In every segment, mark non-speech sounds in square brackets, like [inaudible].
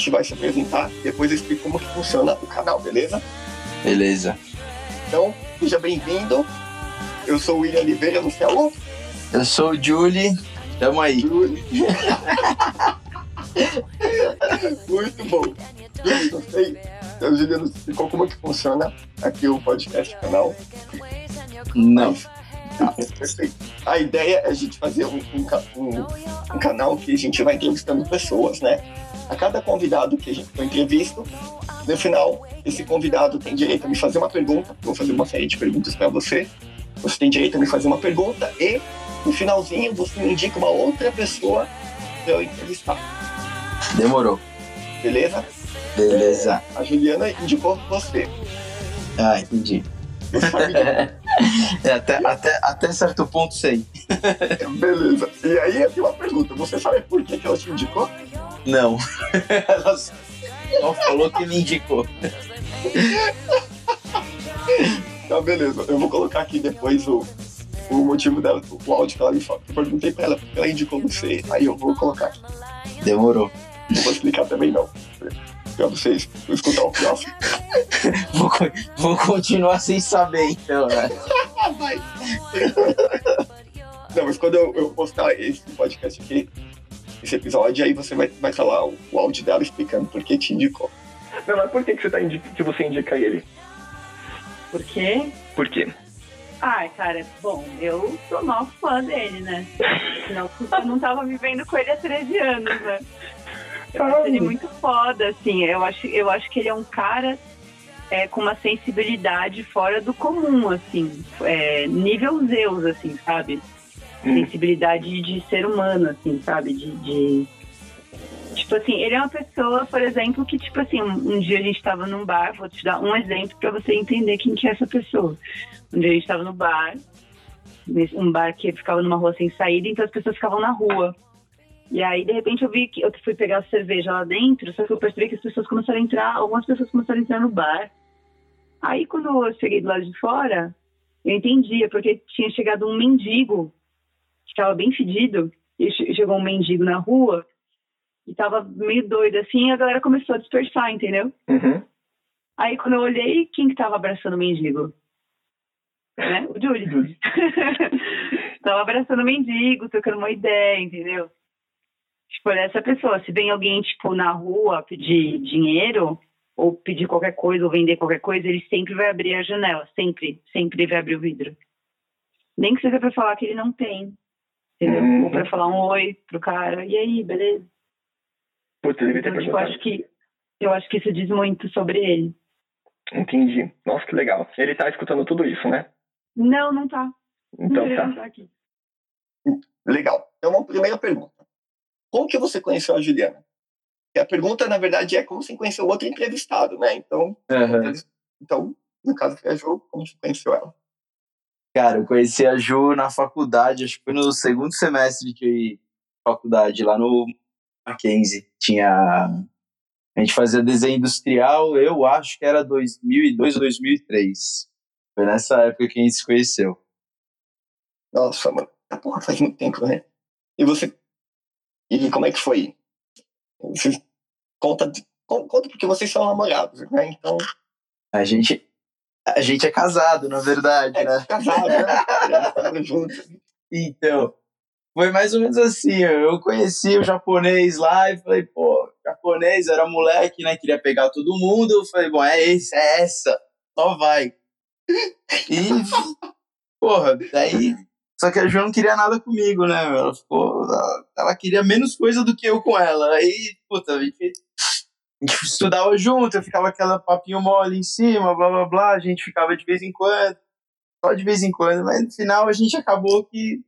gente vai se apresentar, depois eu explico como que funciona o canal, beleza? Beleza. Então, seja bem-vindo. Eu sou o William Oliveira, você é o Eu sou o Julie. Tamo aí. Júlio. [laughs] Muito bom. Júlio, não sei. O Juliano explicou como que funciona aqui o podcast canal. Não. Tá, perfeito. A ideia é a gente fazer um, um um- um canal que a gente vai entrevistando pessoas, né? A cada convidado que a gente for entrevisto, no final, esse convidado tem direito a me fazer uma pergunta. Vou fazer uma série de perguntas para você. Você tem direito a me fazer uma pergunta e, no finalzinho, você me indica uma outra pessoa para eu entrevistar. Demorou. Beleza? Beleza. A Juliana indicou você. Ah, entendi. Você sabe [laughs] [laughs] É, até, até, até certo ponto sei. [laughs] Beleza. E aí eu tenho uma pergunta. Você sabe por que, que ela te indicou? Não. [laughs] Ela só falou que me indicou. Tá, beleza. Eu vou colocar aqui depois o, o motivo dela, o áudio que ela me falou. Eu perguntei pra ela porque ela indicou você. Aí eu vou colocar aqui. Demorou. Não vou explicar também, não. Pra vocês escutar o próximo. [laughs] Vou, vou continuar sem saber, então, né? Vai. [laughs] Não, mas quando eu, eu postar esse podcast aqui, esse episódio, aí você vai, vai falar o, o áudio dela explicando por que te indicou. Não, mas por que, que, você, tá indica, que você indica ele? Por quê? Por quê? Ai, cara, bom, eu sou maior fã dele, né? Senão eu não tava vivendo com ele há 13 anos, né? Ele muito foda, assim. Eu acho, eu acho que ele é um cara é, com uma sensibilidade fora do comum, assim. É, nível Zeus, assim, sabe? Sensibilidade de ser humano, assim, sabe? De, de- Tipo assim, ele é uma pessoa, por exemplo, que, tipo assim, um, um dia a gente tava num bar, vou te dar um exemplo pra você entender quem que é essa pessoa. Um dia a gente tava no bar, um bar que ficava numa rua sem saída, então as pessoas ficavam na rua. E aí, de repente, eu vi que eu fui pegar cerveja lá dentro, só que eu percebi que as pessoas começaram a entrar, algumas pessoas começaram a entrar no bar. Aí, quando eu cheguei do lado de fora, eu entendia, porque tinha chegado um mendigo, que estava bem fedido, e che- chegou um mendigo na rua, e tava meio doido assim, e a galera começou a dispersar, entendeu? Uhum. Aí quando eu olhei, quem que tava abraçando o mendigo? Né? O Júlio. [laughs] tava abraçando o mendigo, trocando uma ideia, entendeu? Tipo, olha, essa pessoa, se vem alguém, tipo, na rua pedir dinheiro, ou pedir qualquer coisa, ou vender qualquer coisa, ele sempre vai abrir a janela, sempre, sempre vai abrir o vidro. Nem que seja pra falar que ele não tem, entendeu? Uhum. Ou pra falar um oi pro cara, e aí, beleza? Putz, eu devia ter Então, tipo, perguntado. acho que, eu acho que isso diz muito sobre ele. Entendi. Nossa, que legal. Ele tá escutando tudo isso, né? Não, não tá. Então tá. não tá aqui. Legal. Então, uma primeira pergunta. Como que você conheceu a Juliana? E a pergunta, na verdade, é como você conheceu o outro entrevistado, né? Então, então no caso, foi a Ju, como você conheceu ela? Cara, eu conheci a Ju na faculdade, acho que foi no segundo semestre pra faculdade, lá no Mackenzie. Tinha. A gente fazia desenho industrial, eu acho que era 2002 ou 2003. Foi nessa época que a gente se conheceu. Nossa, mano. Ah, porra, faz muito tempo, né? E você... E como é que foi? Você conta, con- conta porque vocês são namorados, né? Então, A gente. A gente é casado, na verdade, é né? casado, né? [laughs] Juntos. Então, foi mais ou menos assim. Eu conheci o japonês lá e falei, pô, japonês era moleque, né? Queria pegar todo mundo. Eu falei, bom, é esse, é essa, só vai. E, porra, daí. Só que a Ju não queria nada comigo, né? Ela ficou. Ela, ela queria menos coisa do que eu com ela. Aí, puta, a gente, a [laughs] gente estudava junto, eu ficava aquela papinho mole em cima, blá blá blá. A gente ficava de vez em quando, só de vez em quando, mas no final a gente acabou que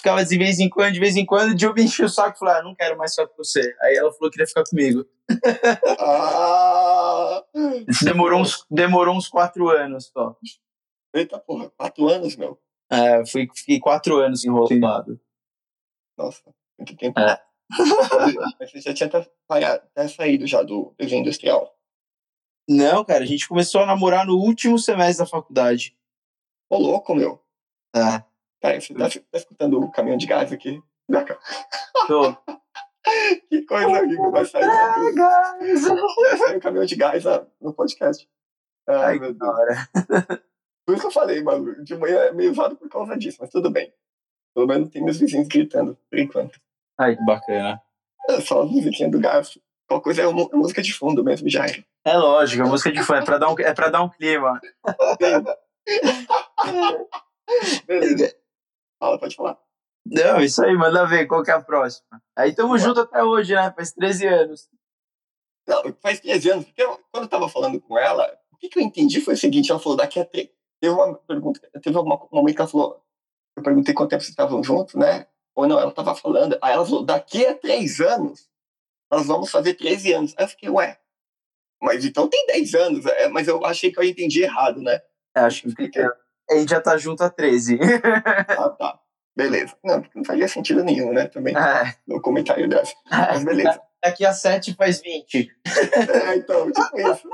ficava de vez em quando, de vez em quando, de eu me enchi o saco e falei, ah, não quero mais ficar com você. Aí ela falou que queria ficar comigo. [laughs] Ah! Demorou uns, demorou uns quatro anos só. Eita porra, quatro anos, meu. É, fui, fiquei quatro anos enrolado. Nossa, muito tempo. É. [laughs] Mas você já tinha até, até saído já do desenho industrial. Não, cara, a gente começou a namorar no último semestre da faculdade. Ô, louco, meu. É. Cara, você tá, tá escutando o caminhão de gás aqui? Tô. [laughs] que coisa horrível vai sair. Vai sair o caminhão de gás no podcast. Ai, Ai, meu que Deus. Por isso que eu falei, mano, de manhã é meio usado por causa disso, mas tudo bem. Pelo menos tem meus vizinhos gritando, por enquanto. Ai, que bacana. É só a musiquinha do gás. Qualquer coisa é uma é música de fundo mesmo, já era. É lógico, a música de fã é pra dar um, é pra dar um clima. Beleza. Fala, pode falar. Não, isso aí, manda ver qual que é a próxima. Aí tamo junto até hoje, né? Faz 13 anos. Não, faz 13 anos, porque eu, quando eu tava falando com ela, o que, que eu entendi foi o seguinte, ela falou, daqui a três. Teve uma pergunta, teve algum momento que ela falou, eu perguntei quanto tempo vocês estavam juntos, né? Ou não, ela tava falando, aí ela falou, daqui a três anos, nós vamos fazer 13 anos. Aí eu fiquei, ué, mas então tem 10 anos, é, mas eu achei que eu entendi errado, né? É, acho que Expliquei. a gente já tá junto há 13. Ah, tá. Beleza. Não, porque não fazia sentido nenhum, né? Também, É. no comentário dessa. [laughs] Mas beleza. Daqui a 7 faz 20. [laughs] É, então, tipo isso.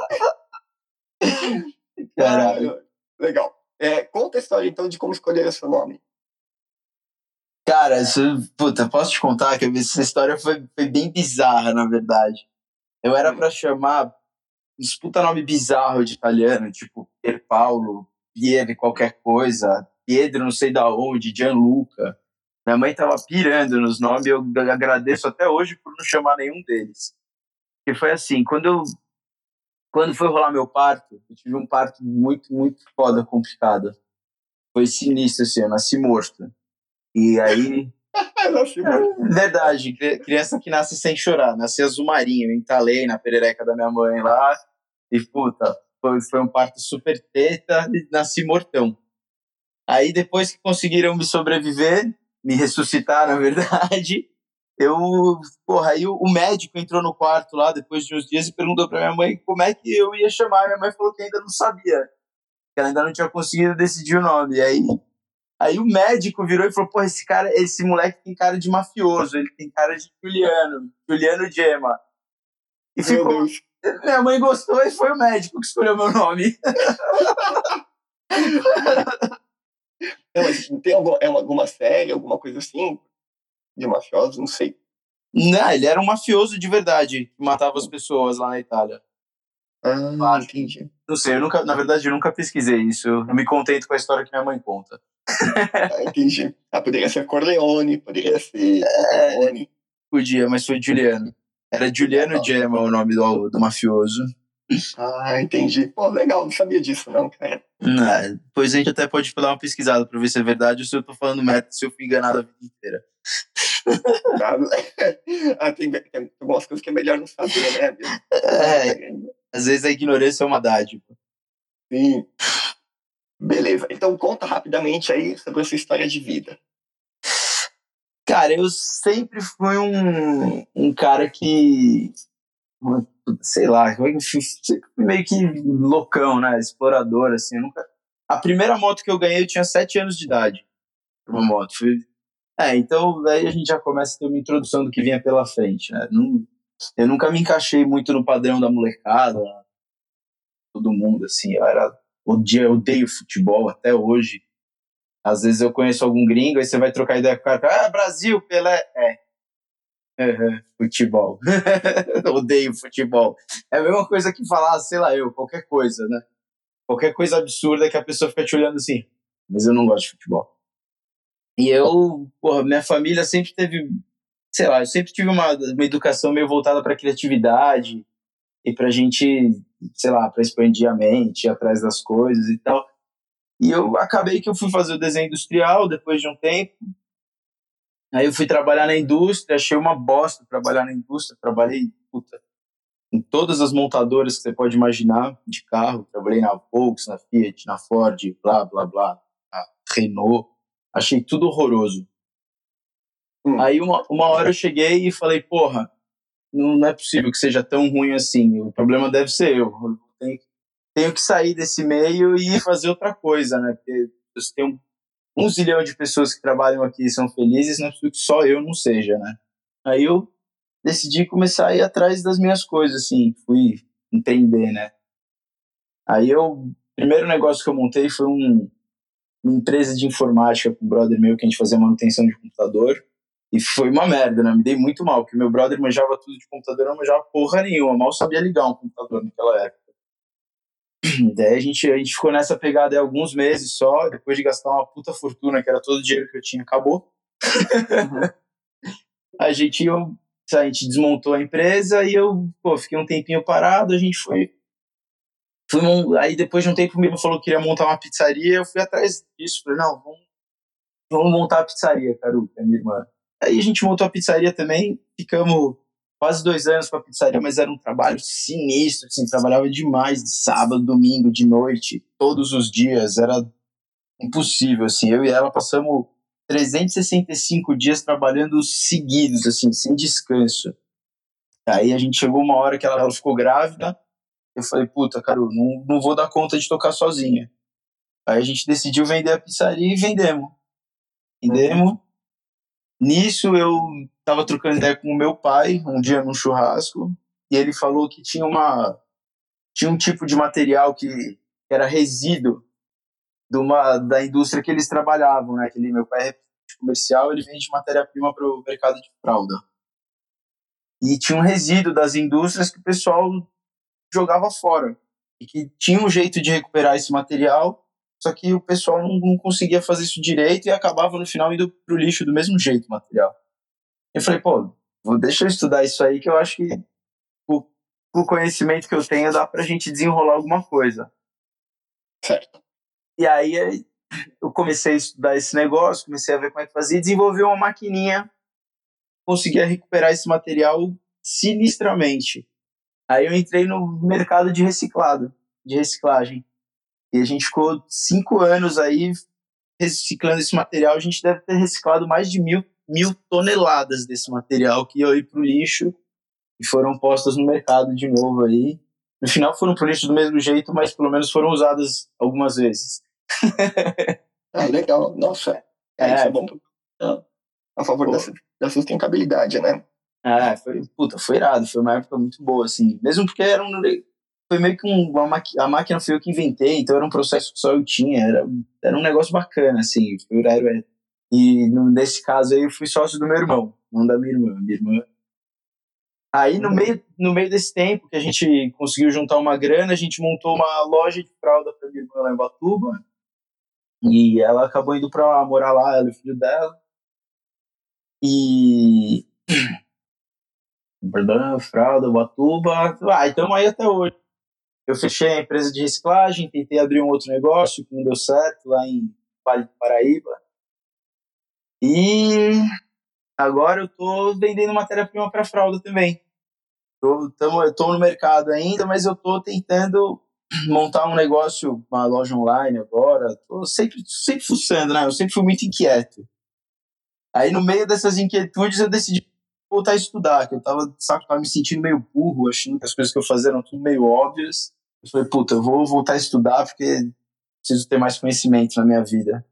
Caralho. Legal. É, conta a história, então, de como escolher o seu nome. Cara, isso, puta, posso te contar que essa história foi, foi bem bizarra, na verdade. Eu era pra chamar uns puta nome bizarro de italiano, tipo Pier Paulo, Pier qualquer coisa, Pedro não sei da onde, Gianluca. Minha mãe tava pirando nos nomes e eu agradeço até hoje por não chamar nenhum deles. Que foi assim, quando eu quando foi rolar meu parto, eu tive um parto muito, muito foda, complicado. Foi sinistro, assim, eu nasci morto. E aí, [laughs] mano, verdade, cri- criança que nasce sem chorar, nasci azul marinho, entalei na perereca da minha mãe lá, e puta, foi, foi um parto super teta e nasci mortão. Aí depois que conseguiram me sobreviver, me ressuscitar, na verdade, eu, porra, aí o, médico entrou no quarto lá depois de uns dias e perguntou pra minha mãe como é que eu ia chamar. Minha mãe falou que ainda não sabia, que ela ainda não tinha conseguido decidir o nome. E aí, aí o médico virou e falou: Pô, esse cara, esse moleque tem cara de mafioso, ele tem cara de Juliano, Juliano Gemma. E meu ficou, Deus. minha mãe gostou e foi o médico que escolheu meu nome. [laughs] Não, mas tem alguma, é uma- alguma série, alguma coisa assim, de mafiosos, não sei. Não, ele era um mafioso de verdade, que matava as pessoas lá na Itália. Ah, entendi. Não sei, eu nunca, na verdade, eu nunca pesquisei isso. Eu me contento com a história que minha mãe conta. Ah, entendi. Ah, poderia ser Corleone, poderia ser [laughs] Corleone. Podia, mas foi Juliano. Era Juliano Gemma o nome do, do mafioso. Ah, entendi. Pô, legal, não sabia disso não, cara. Não, depois a gente até pode dar uma pesquisada pra ver se é verdade ou se eu tô falando merda, se eu fui enganado a vida inteira. [laughs] Ah, tem, tem algumas coisas que é melhor não saber, né? meu? É, às vezes a ignorância é uma dádiva. Sim. Beleza, então conta rapidamente aí sobre a sua história de vida. Cara, eu sempre fui um, um cara que. Sei lá, meio que loucão, né? Explorador, assim. nunca... A primeira moto que eu ganhei eu tinha 7 anos de idade. Uma moto. Fui... É, então aí a gente já começa a ter uma introdução do que vinha pela frente, né? Eu nunca me encaixei muito no padrão da molecada, todo mundo, assim. Eu era. Eu odeio futebol até hoje. Às vezes eu conheço algum gringo, aí você vai trocar ideia com o cara, ah, Brasil, Pelé. É. Uhum, futebol. [laughs] Odeio futebol. É a mesma coisa que falar, sei lá, eu, qualquer coisa, né? Qualquer coisa absurda que a pessoa fica te olhando assim, mas eu não gosto de futebol. E eu, porra, minha família sempre teve, sei lá, eu sempre tive uma, uma educação meio voltada para criatividade e pra gente, sei lá, para expandir a mente, ir atrás das coisas e tal. E eu acabei que eu fui fazer o desenho industrial depois de um tempo. Aí eu fui trabalhar na indústria, achei uma bosta trabalhar na indústria. Trabalhei, puta, em todas as montadoras que você pode imaginar de carro. Trabalhei na Volks, na Fiat, na Ford, blá, blá, blá, na Renault. Achei tudo horroroso. Hum. Aí uma, uma hora eu cheguei e falei, porra, não, não é possível que seja tão ruim assim. O problema deve ser eu. Eu tenho, tenho que sair desse meio e fazer outra coisa, né? Porque você tem um, um zilhão de pessoas que trabalham aqui são felizes, não possível que só eu não seja, né? Aí eu decidi começar a ir atrás das minhas coisas, assim, fui empreender, né? Aí eu, o primeiro negócio que eu montei foi um, uma empresa de informática com um brother meu que a gente fazia manutenção de computador. E foi uma merda, né? Me dei muito mal, porque meu brother manjava tudo de computador, eu não manjava porra nenhuma, mal sabia ligar um computador naquela época. [clears throat] Daí a gente, a gente ficou nessa pegada aí alguns meses só, depois de gastar uma puta fortuna, que era todo o dinheiro que eu tinha, acabou. Uhum. [laughs] a gente eu, a gente desmontou a empresa e eu pô, fiquei um tempinho parado, a gente foi. Aí depois de um tempo o Miro falou que queria montar uma pizzaria, eu fui atrás disso, falei, não, vamos, vamos montar a pizzaria, Caru, que é minha irmã. Aí a gente montou a pizzaria também, ficamos quase dois anos com a pizzaria, mas era um trabalho sinistro, assim, trabalhava demais de sábado, domingo, de noite, todos os dias, era impossível, assim, eu e ela passamos 365 dias trabalhando seguidos, assim, sem descanso. Aí a gente chegou uma hora que ela, ela ficou grávida, eu falei, puta, cara, não, não vou dar conta de tocar sozinha. Aí a gente decidiu vender a pizzaria e vendemos. Vendemos. Nisso eu tava trocando ideia com o meu pai um dia num churrasco e ele falou que tinha uma tinha um tipo de material que era resíduo de uma da indústria que eles trabalhavam, né? Aquele meu pai é comercial, ele vende matéria-prima para o mercado de fralda. E tinha um resíduo das indústrias que o pessoal jogava fora e que tinha um jeito de recuperar esse material, só que o pessoal não, não conseguia fazer isso direito e acabava no final indo pro lixo do mesmo jeito o material. Eu falei, pô, vou, deixa eu estudar isso aí que eu acho que o, o conhecimento que eu tenho dá pra gente desenrolar alguma coisa. Certo. E aí eu comecei a estudar esse negócio, comecei a ver como é que fazia, desenvolver uma maquininha, conseguia recuperar esse material sinistramente. Aí eu entrei no mercado de reciclado, de reciclagem. E a gente ficou cinco anos aí reciclando esse material. A gente deve ter reciclado mais de mil mil toneladas desse material que ia ir para o lixo e foram postas no mercado de novo aí. No final foram para o lixo do mesmo jeito, mas pelo menos foram usadas algumas vezes. ah, legal. Nossa, é, isso é bom. A favor da, da sustentabilidade, né? É, foi, puta, foi irado, foi uma época muito boa, assim. Mesmo porque era um, foi meio que um, uma a máquina foi eu que inventei, então era um processo que só eu tinha, era, era um negócio bacana, assim. Foi, era, e nesse caso aí eu fui sócio do meu irmão, não da minha irmã. Minha irmã. Aí no meio, no meio desse tempo que a gente conseguiu juntar uma grana, a gente montou uma loja de fralda para minha irmã lá em Batuba. E ela acabou indo para morar lá, ela e o filho dela. E. [clears throat] Perdão, fralda, Batuba. Ah, então aí até hoje. Eu fechei a empresa de reciclagem, tentei abrir um outro negócio que não deu certo lá em Vale do Paraíba. E agora eu tô vendendo matéria-prima para fralda também. Tô, tamo, eu tô no mercado ainda, mas eu tô tentando montar um negócio, uma loja online agora. Tô sempre, sempre fuçando, né? Eu sempre fui muito inquieto. Aí no meio dessas inquietudes eu decidi voltar a estudar, que eu tava, sabe, tava me sentindo meio burro, achando que as coisas que eu fazia eram tudo meio óbvias. Eu falei, puta, eu vou voltar a estudar porque preciso ter mais conhecimento na minha vida.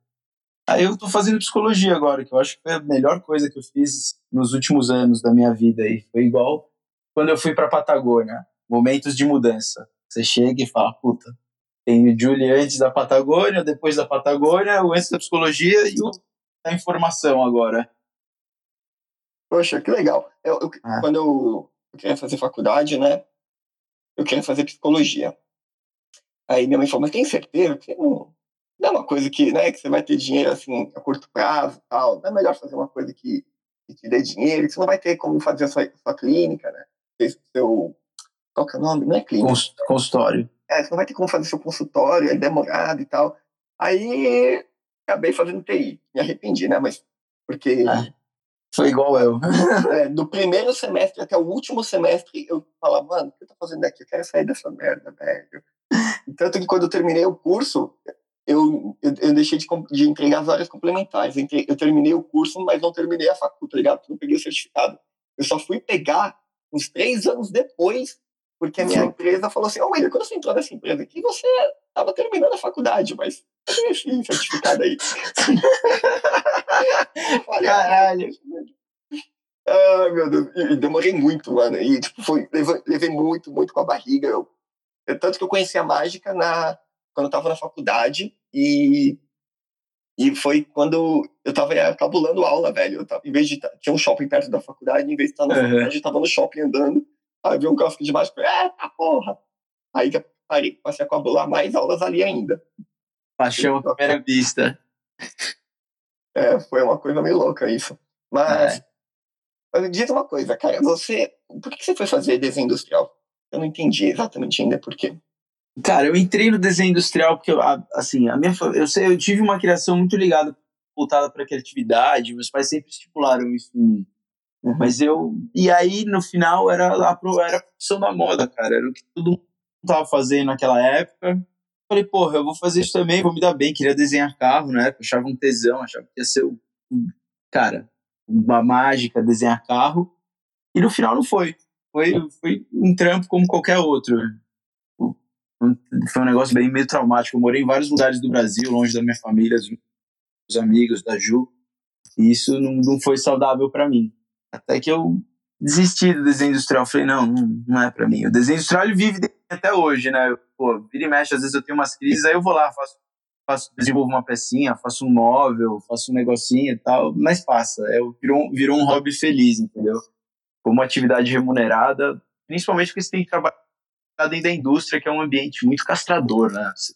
Aí eu tô fazendo psicologia agora, que eu acho que foi a melhor coisa que eu fiz nos últimos anos da minha vida. E foi igual quando eu fui pra Patagônia. Momentos de mudança. Você chega e fala, puta, tem o Julie antes da Patagônia, depois da Patagônia, o antes da psicologia e o da informação agora. Poxa, que legal. Eu, eu ah. Quando eu, eu queria fazer faculdade, né? Eu queria fazer psicologia. Aí minha mãe falou, mas tem certeza que você não, não é uma coisa que, né, que você vai ter dinheiro assim a curto prazo tal. Não é melhor fazer uma coisa que, que te dê dinheiro, que você não vai ter como fazer a sua, a sua clínica, né? Seu, qual que é o nome? Não é clínica. Consultório. É, você não vai ter como fazer seu consultório, é demorado e tal. Aí acabei fazendo TI. Me arrependi, né? Mas porque. Ah, foi igual eu. [laughs] é, do primeiro semestre até o último semestre, eu falava, mano, o que eu tô fazendo aqui? Eu quero sair dessa merda, velho. Tanto que quando eu terminei o curso, eu, eu, eu, deixei de, de entregar as áreas complementares. Eu terminei o curso, mas não terminei a faculdade, tá ligado? Não peguei o certificado. Eu só fui pegar uns três anos depois, porque a minha Sim. empresa falou assim: Ô, oh, William, quando você entrou nessa empresa aqui, você estava terminando a faculdade, mas cadê esse certificado aí? [laughs] Caralho. Ai, meu Deus. E demorei muito, mano. E, tipo, foi, levei, levei muito, muito com a barriga. Eu tanto que eu conheci a mágica na, quando eu estava na faculdade e, e foi quando eu estava cabulando aula, velho. Tava, em vez de tinha um shopping perto da faculdade, em vez de estar na uhum. faculdade, eu estava no shopping andando. Aí vi um cofre de mágica, é, tá porra. Aí parei, passei a cabular mais aulas ali ainda. Paixão à primeira vista. É, foi uma coisa meio louca isso. Mas, é. mas diz uma coisa, cara, você. Por que você foi fazer desenho industrial? Eu não entendi exatamente ainda por quê. Cara, eu entrei no desenho industrial porque, assim, a minha, eu, sei, eu tive uma criação muito ligada, voltada para criatividade, meus pais sempre estimularam isso em mim. Uhum. Mas eu. E aí, no final, era a, era a profissão da moda, cara. Era o que todo mundo estava fazendo naquela época. Falei, porra, eu vou fazer isso também, vou me dar bem. Queria desenhar carro, né? Eu achava um tesão, achava que ia ser, cara, uma mágica desenhar carro. E no final não foi. Foi, foi um trampo como qualquer outro. Foi um negócio bem meio traumático. Eu morei em vários lugares do Brasil, longe da minha família, dos amigos, da Ju. E isso não, não foi saudável para mim. Até que eu desisti do desenho industrial. Falei, não, não, é para mim. O desenho industrial ele vive até hoje, né? Pô, vira e mexe, às vezes eu tenho umas crises, aí eu vou lá, faço, faço desenvolvo uma pecinha, faço um móvel, faço um negocinho e tal, mas passa. É, virou, virou um hobby feliz, entendeu? Como atividade remunerada, principalmente porque você tem que trabalhar dentro da indústria, que é um ambiente muito castrador, né? Você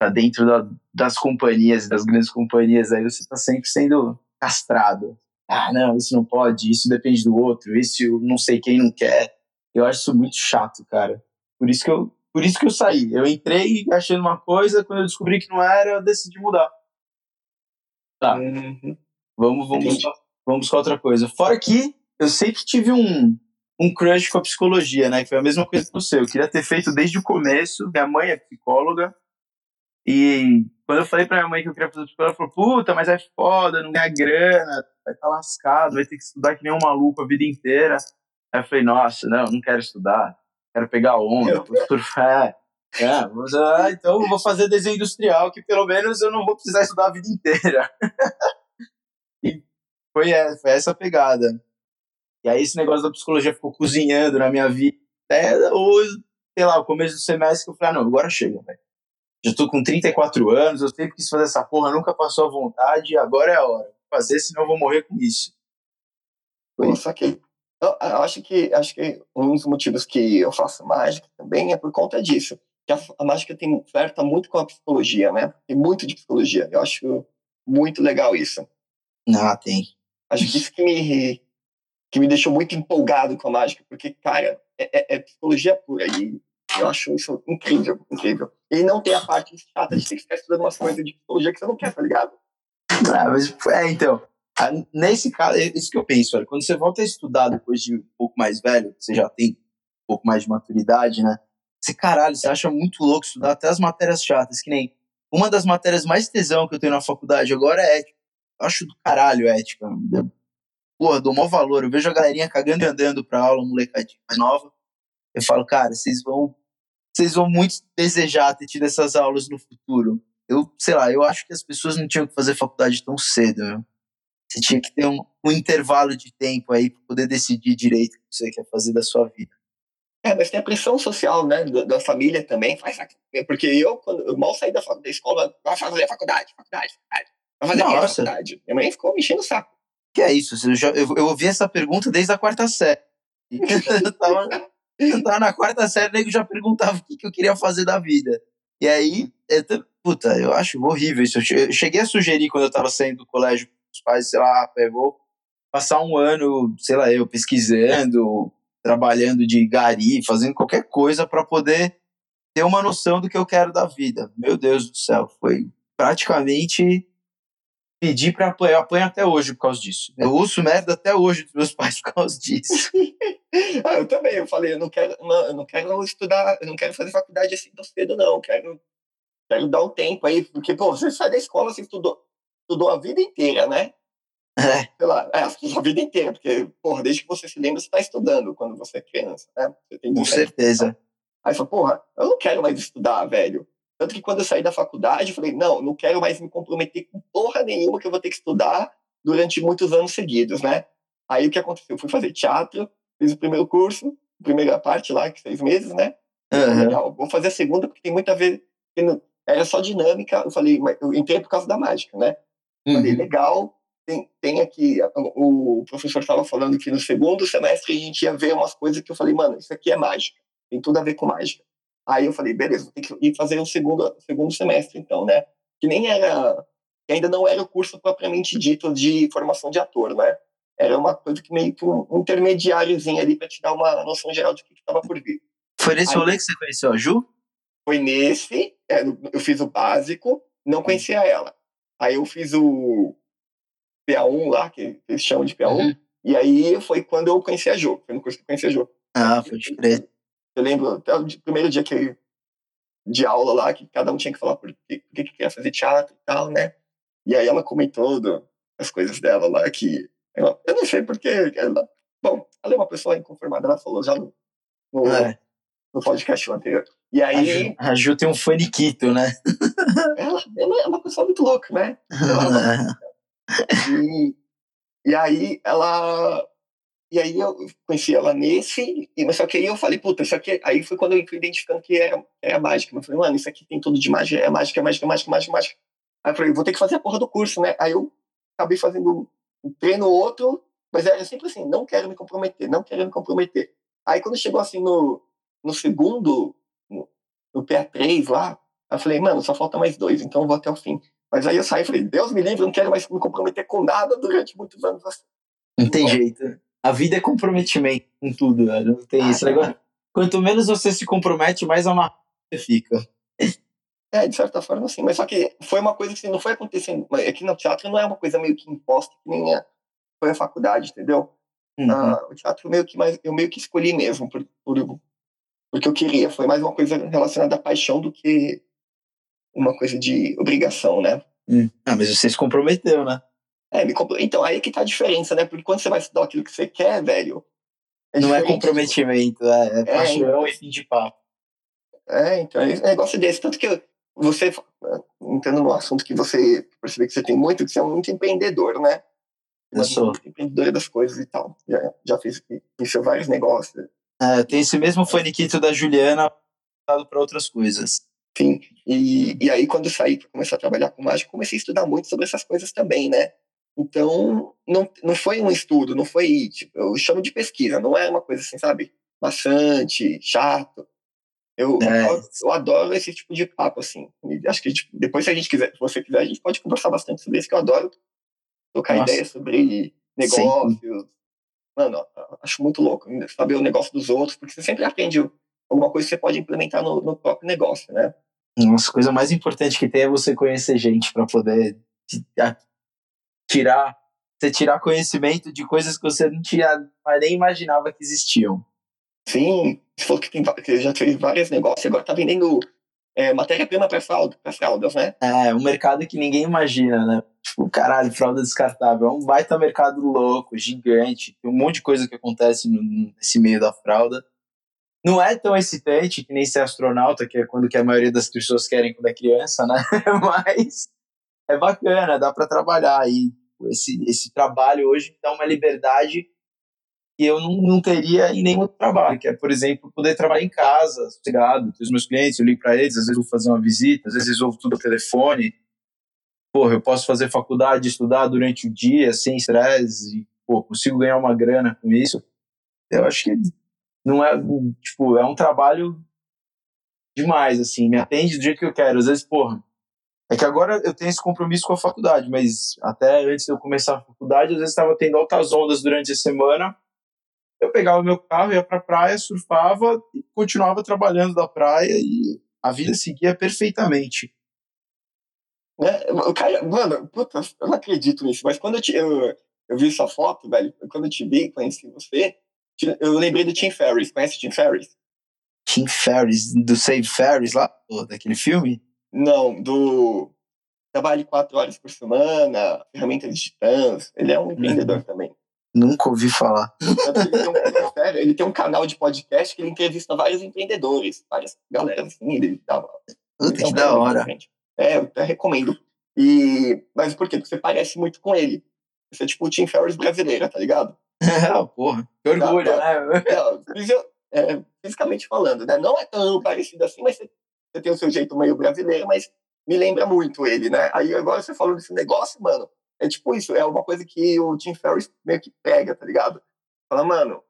tá dentro da, das companhias, das grandes companhias, aí você tá sempre sendo castrado. Ah, não, isso não pode, isso depende do outro, isso não sei quem não quer. Eu acho isso muito chato, cara. Por isso que eu, por isso que eu saí. Eu entrei achando uma coisa, quando eu descobri que não era, eu decidi mudar. Tá. Uhum. Vamos, vamos, vamos com outra coisa. Fora que eu sempre tive um, um crush com a psicologia, né? Que foi a mesma coisa que você. Eu queria ter feito desde o começo. Minha mãe é psicóloga. E quando eu falei pra minha mãe que eu queria fazer psicologia, ela falou: puta, mas é foda, não ganha grana, vai estar tá lascado, vai ter que estudar que nem um maluco a vida inteira. Aí eu falei: nossa, não, não quero estudar, quero pegar onda, surfar. É, é, então eu vou fazer desenho industrial, que pelo menos eu não vou precisar estudar a vida inteira. [laughs] e foi, foi essa pegada. E aí esse negócio da psicologia ficou cozinhando na minha vida. Até o, sei lá, o começo do semestre que eu falei, ah, não, agora chega, velho. Já tô com 34 anos, eu sempre quis fazer essa porra, nunca passou à vontade, agora é a hora. Vou fazer, senão eu vou morrer com isso. Foi isso aqui. Eu, eu acho que acho que um dos motivos que eu faço mágica também é por conta disso. Que a, a mágica tem oferta muito com a psicologia, né? Tem muito de psicologia. Eu acho muito legal isso. Ah, tem. Acho que isso que me que me deixou muito empolgado com a mágica, porque, cara, é, é, é psicologia pura e eu acho isso incrível, incrível. E não tem a parte chata de ter que ficar estudando umas coisas de psicologia que você não quer, tá ligado? Ah, mas, é, então, nesse caso, é isso que eu penso, olha, quando você volta a estudar depois de um pouco mais velho, você já tem um pouco mais de maturidade, né? Você, caralho, você acha muito louco estudar até as matérias chatas, que nem uma das matérias mais tesão que eu tenho na faculdade agora é ética. Eu acho do caralho ética porra, dou maior valor. Eu vejo a galerinha cagando e andando pra aula, molecadinha mais nova. Eu falo, cara, vocês vão, vocês vão muito desejar ter tido essas aulas no futuro. Eu, sei lá, eu acho que as pessoas não tinham que fazer faculdade tão cedo, meu. Você tinha que ter um, um intervalo de tempo aí para poder decidir direito o que você quer fazer da sua vida. É, mas tem a pressão social, né, da, da família também. Faz, porque eu, quando eu mal saí da, da escola, vai fazer faculdade, faculdade, faculdade. Vai fazer Nossa. faculdade. Minha mãe ficou me enchendo o saco que é isso? Eu, já, eu, eu ouvi essa pergunta desde a quarta série. [laughs] eu, tava, eu tava na quarta série, nego já perguntava o que, que eu queria fazer da vida. E aí, eu, puta, eu acho horrível isso. Eu cheguei a sugerir quando eu tava saindo do colégio, os pais, sei lá, pegou, passar um ano, sei lá, eu pesquisando, trabalhando de gari, fazendo qualquer coisa para poder ter uma noção do que eu quero da vida. Meu Deus do céu, foi praticamente pedir para apanhar. Eu apanho até hoje por causa disso. Eu ouço merda até hoje dos meus [laughs] pais por causa disso. [laughs] ah, eu também. Eu falei, eu não quero, não, eu não quero estudar, eu não quero fazer faculdade assim tão cedo, não. Eu quero, quero dar um tempo aí, porque, pô, você sai da escola, você estudou, estudou a vida inteira, né? É. Sei lá, é, a vida inteira, porque, porra, desde que você se lembra, você está estudando quando você é criança, né? Com certeza. Aí você fala, porra, eu não quero mais estudar, velho. Tanto que quando eu saí da faculdade, eu falei, não, não quero mais me comprometer com porra nenhuma que eu vou ter que estudar durante muitos anos seguidos, né? Aí o que aconteceu? Eu fui fazer teatro, fiz o primeiro curso, a primeira parte lá, que seis meses, né? Uhum. Legal, vou fazer a segunda porque tem muita vez. Era só dinâmica. Eu falei, eu entrei por causa da mágica, né? Uhum. Falei, legal. Tem, tem aqui, o professor estava falando que no segundo semestre a gente ia ver umas coisas que eu falei, mano, isso aqui é mágica. Tem tudo a ver com mágica. Aí eu falei, beleza, tem que ir fazer o segundo, segundo semestre, então, né? Que nem era. Que ainda não era o curso propriamente dito de formação de ator, né? Era uma coisa que meio que um intermediáriozinho ali para te dar uma noção geral de que estava por vir. Foi nesse rolê que você conheceu a Ju? Foi nesse, é, eu fiz o básico, não conhecia ela. Aí eu fiz o PA1 lá, que eles chamam de PA1, uhum. e aí foi quando eu conheci a Ju, foi no curso que eu conheci a Ju. Ah, pode crer. Eu lembro até o primeiro dia que de aula lá, que cada um tinha que falar por que, por que queria fazer teatro e tal, né? E aí ela comentou do, as coisas dela lá, que ela, eu não sei porque ela, bom, ela é uma pessoa inconformada, ela falou já no, no, é no podcast anterior. E aí. A Ju, a Ju tem um faniquito, né? ela, ela, é uma pessoa muito louca, né? Ela, [laughs] e, e aí ela. E aí eu conheci ela nesse, e, mas só que aí eu falei, puta, isso aqui. Aí foi quando eu fui identificando que era, era mágica. Eu falei, mano, isso aqui tem tudo de mágica, é mágica, é mágica, é mágica, mágica, mágica. Aí eu falei, vou ter que fazer a porra do curso, né? Aí eu acabei fazendo um treino outro, mas era sempre assim, não quero me comprometer, não quero me comprometer. Aí quando chegou assim no, no segundo, no, no PA3 lá, eu falei, mano, só falta mais dois, então eu vou até o fim. Mas aí eu saí e falei, Deus me livre, eu não quero mais me comprometer com nada durante muitos anos assim. Não tem jeito. A vida é comprometimento com tudo, velho. Não tem ah, esse negócio. Quanto menos você se compromete, mais amarrado você fica. É, de certa forma, sim. Mas só que foi uma coisa que não foi acontecendo. Aqui no teatro não é uma coisa meio que imposta, que nem é, foi a faculdade, entendeu? Uhum. Ah, o teatro meio que mais, eu meio que escolhi mesmo, por, por, porque eu queria. Foi mais uma coisa relacionada à paixão do que uma coisa de obrigação, né? Hum. Ah, mas você se comprometeu, né? É, me compro... então, aí que tá a diferença, né? Porque quando você vai estudar aquilo que você quer, velho. É não é comprometimento, é, é, é paixão então... e fim de papo. É, então, é um negócio desse. Tanto que você, entrando no assunto que você percebe que você tem muito, que você é muito empreendedor, né? Eu sou. Empreendedor das coisas e tal. Já, já fiz, fiz vários negócios. É, tem esse mesmo faniquito da Juliana para outras coisas. Sim, e, e aí quando eu saí para começar a trabalhar com mágica, comecei a estudar muito sobre essas coisas também, né? Então, não, não foi um estudo, não foi, tipo, eu chamo de pesquisa, não é uma coisa assim, sabe, maçante, chato. Eu, é. eu, eu, adoro esse tipo de papo, assim. E acho que tipo, depois, se a gente quiser, se você quiser, a gente pode conversar bastante sobre isso, que eu adoro trocar Nossa. ideias sobre negócios, Sim mano, acho muito louco saber o negócio dos outros, porque você sempre aprende alguma coisa que você pode implementar no, no próprio negócio, né? Nossa, a coisa mais importante que tem é você conhecer gente para poder tirar, você tirar conhecimento de coisas que você não tinha nem imaginava que existiam. Sim, você falou que, tem, que já fez vários negócios, agora tá vendendo é, matéria-prima para fralda, fraldas, né? É, um mercado que ninguém imagina, né? Tipo, caralho, fralda descartável. É um baita mercado louco, gigante. Tem um monte de coisa que acontece no, nesse meio da fralda. Não é tão excitante que nem ser astronauta, que é quando que a maioria das pessoas querem quando é criança, né? [laughs] Mas é bacana, dá para trabalhar. E esse, esse trabalho hoje dá uma liberdade que eu não, não teria em nenhum outro trabalho, que é, por exemplo, poder trabalhar em casa, sossegado, os meus clientes, eu ligo para eles, às vezes vou fazer uma visita, às vezes resolvo tudo no telefone. Porra, eu posso fazer faculdade, estudar durante o dia, sem estresse, e, pô, consigo ganhar uma grana com isso. Eu acho que não é, tipo, é um trabalho demais, assim, me atende do jeito que eu quero. Às vezes, porra, é que agora eu tenho esse compromisso com a faculdade, mas até antes de eu começar a faculdade, às vezes estava tendo altas ondas durante a semana eu pegava meu carro, ia pra praia, surfava e continuava trabalhando da praia e a vida seguia perfeitamente. É, cara, mano, puta, eu não acredito nisso, mas quando eu, te, eu, eu vi sua foto, velho, quando eu te vi, conheci você, eu lembrei do Tim Ferriss. Conhece o Tim Ferriss? Tim Ferriss, do Save Ferris lá, daquele filme? Não, do Trabalhe quatro horas por semana, Ferramentas de Titãs. Ele é um empreendedor uhum. também. Nunca ouvi falar. Ele tem, um, [laughs] ele tem um canal de podcast que ele entrevista vários empreendedores, várias galera assim, ele dava. Puta, que da hora. É, eu até recomendo. E, mas por quê? Porque você parece muito com ele. Você é tipo o Tim Ferriss brasileira, tá ligado? [laughs] É, porra. Que orgulho, tá, né? É, é, fisicamente falando, né? Não é tão parecido assim, mas você, você tem o seu jeito meio brasileiro, mas me lembra muito ele, né? Aí agora você falou desse negócio, mano, é tipo isso, é uma coisa que o Tim Ferriss meio que pega, tá ligado? Fala, mano,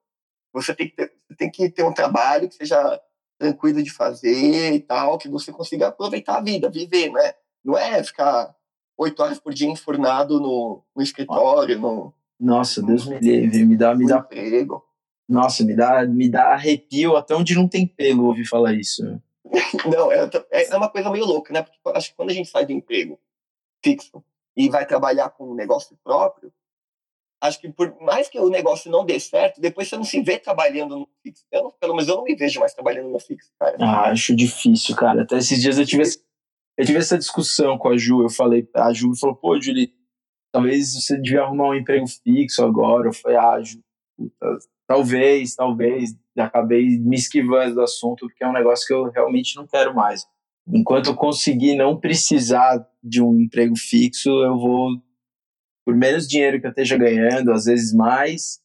você tem que ter, tem que ter um trabalho que seja tranquilo de fazer e tal, que você consiga aproveitar a vida, viver, né? Não é ficar oito horas por dia enfurnado no, no escritório, no... Nossa, Deus me livre, me dá, me dá... Emprego. Nossa, me dá, me dá arrepio até onde não tem pelo ouvir falar isso. [laughs] não, é, é uma coisa meio louca, né? Porque acho que quando a gente sai do emprego fixo e vai trabalhar com um negócio próprio, acho que por mais que o negócio não dê certo, depois você não se vê trabalhando no fixo. Eu não, pelo menos eu não me vejo mais trabalhando no fixo, cara. Ah, acho difícil, cara. Até esses dias eu tive, eu tive essa discussão com a Ju. Eu falei, a Ju falou, pô, Julie, talvez você devia arrumar um emprego fixo agora. Eu falei, ah, Ju, talvez, talvez. Acabei me esquivando do assunto, porque é um negócio que eu realmente não quero mais. Enquanto eu conseguir não precisar de um emprego fixo, eu vou por menos dinheiro que eu esteja ganhando, às vezes mais.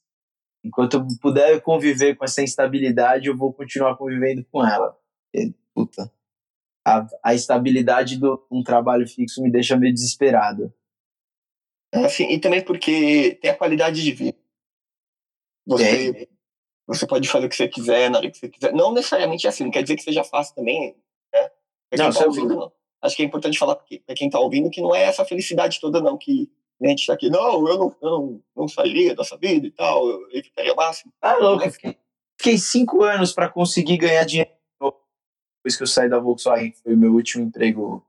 Enquanto eu puder conviver com essa instabilidade, eu vou continuar convivendo com ela. E, puta, a, a estabilidade de um trabalho fixo me deixa meio desesperado. É, assim, e também porque tem a qualidade de vida. Você, você pode fazer o que você quiser na hora que você quiser. Não necessariamente assim, não quer dizer que seja fácil também. Né? Pra não, tá ouvindo, não. Acho que é importante falar para quem está ouvindo que não é essa felicidade toda, não, que a gente está aqui, não, eu não, eu não, não sairia dessa vida e tal, eu evitaria o máximo. Ah, louco, eu fiquei, fiquei cinco anos para conseguir ganhar dinheiro depois que eu saí da Volkswagen, foi o meu último emprego,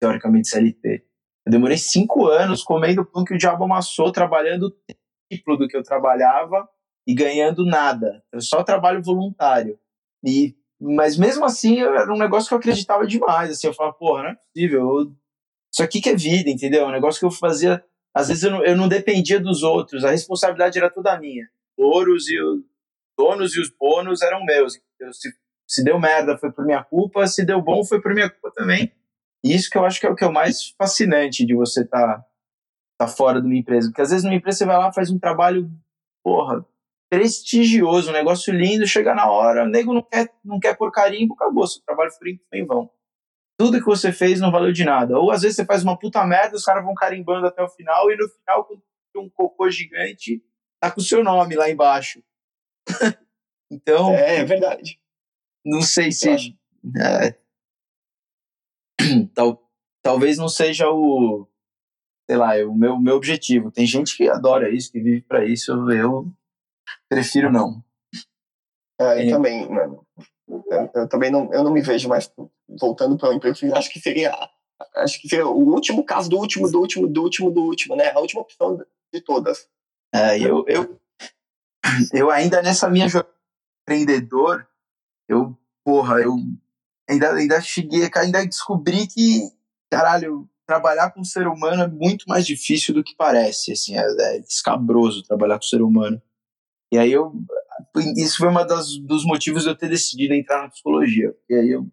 teoricamente CLT. Eu demorei cinco anos comendo pão que o diabo amassou, trabalhando o triplo do que eu trabalhava e ganhando nada. Eu só trabalho voluntário. E, mas mesmo assim, era um negócio que eu acreditava demais. Assim, eu falava, porra, não é possível. Eu, isso aqui que é vida, entendeu? É um negócio que eu fazia às vezes eu não, eu não dependia dos outros, a responsabilidade era toda minha. Ouros e os donos e os bônus eram meus. Se, se deu merda foi por minha culpa, se deu bom foi por minha culpa também. E isso que eu acho que é o que é o mais fascinante de você estar tá, tá fora de uma empresa. Porque às vezes numa empresa você vai lá faz um trabalho, porra, prestigioso, um negócio lindo, chega na hora, o nego não quer, não quer por carimbo, acabou, seu trabalho foi em vão tudo que você fez não valeu de nada. Ou às vezes você faz uma puta merda, os caras vão carimbando até o final e no final, quando um cocô gigante, tá com o seu nome lá embaixo. [laughs] então. É, é, verdade. Não sei se. É, [clears throat] tal, talvez não seja o. Sei lá, o meu, meu objetivo. Tem gente que adora isso, que vive para isso. Eu prefiro não. É, eu é. também, mano. Eu, eu, também não, eu não me vejo mais voltando para o emprego Acho que seria, acho que seria o último caso do último, do último, do último, do último, né? A última opção de todas. É, eu, eu, eu ainda nessa minha jornada empreendedor, eu, porra, eu ainda, ainda cheguei, ainda descobri que, caralho, trabalhar com o ser humano é muito mais difícil do que parece, assim, é, é escabroso trabalhar com o ser humano. E aí eu, isso foi uma das, dos motivos de eu ter decidido entrar na psicologia. E aí eu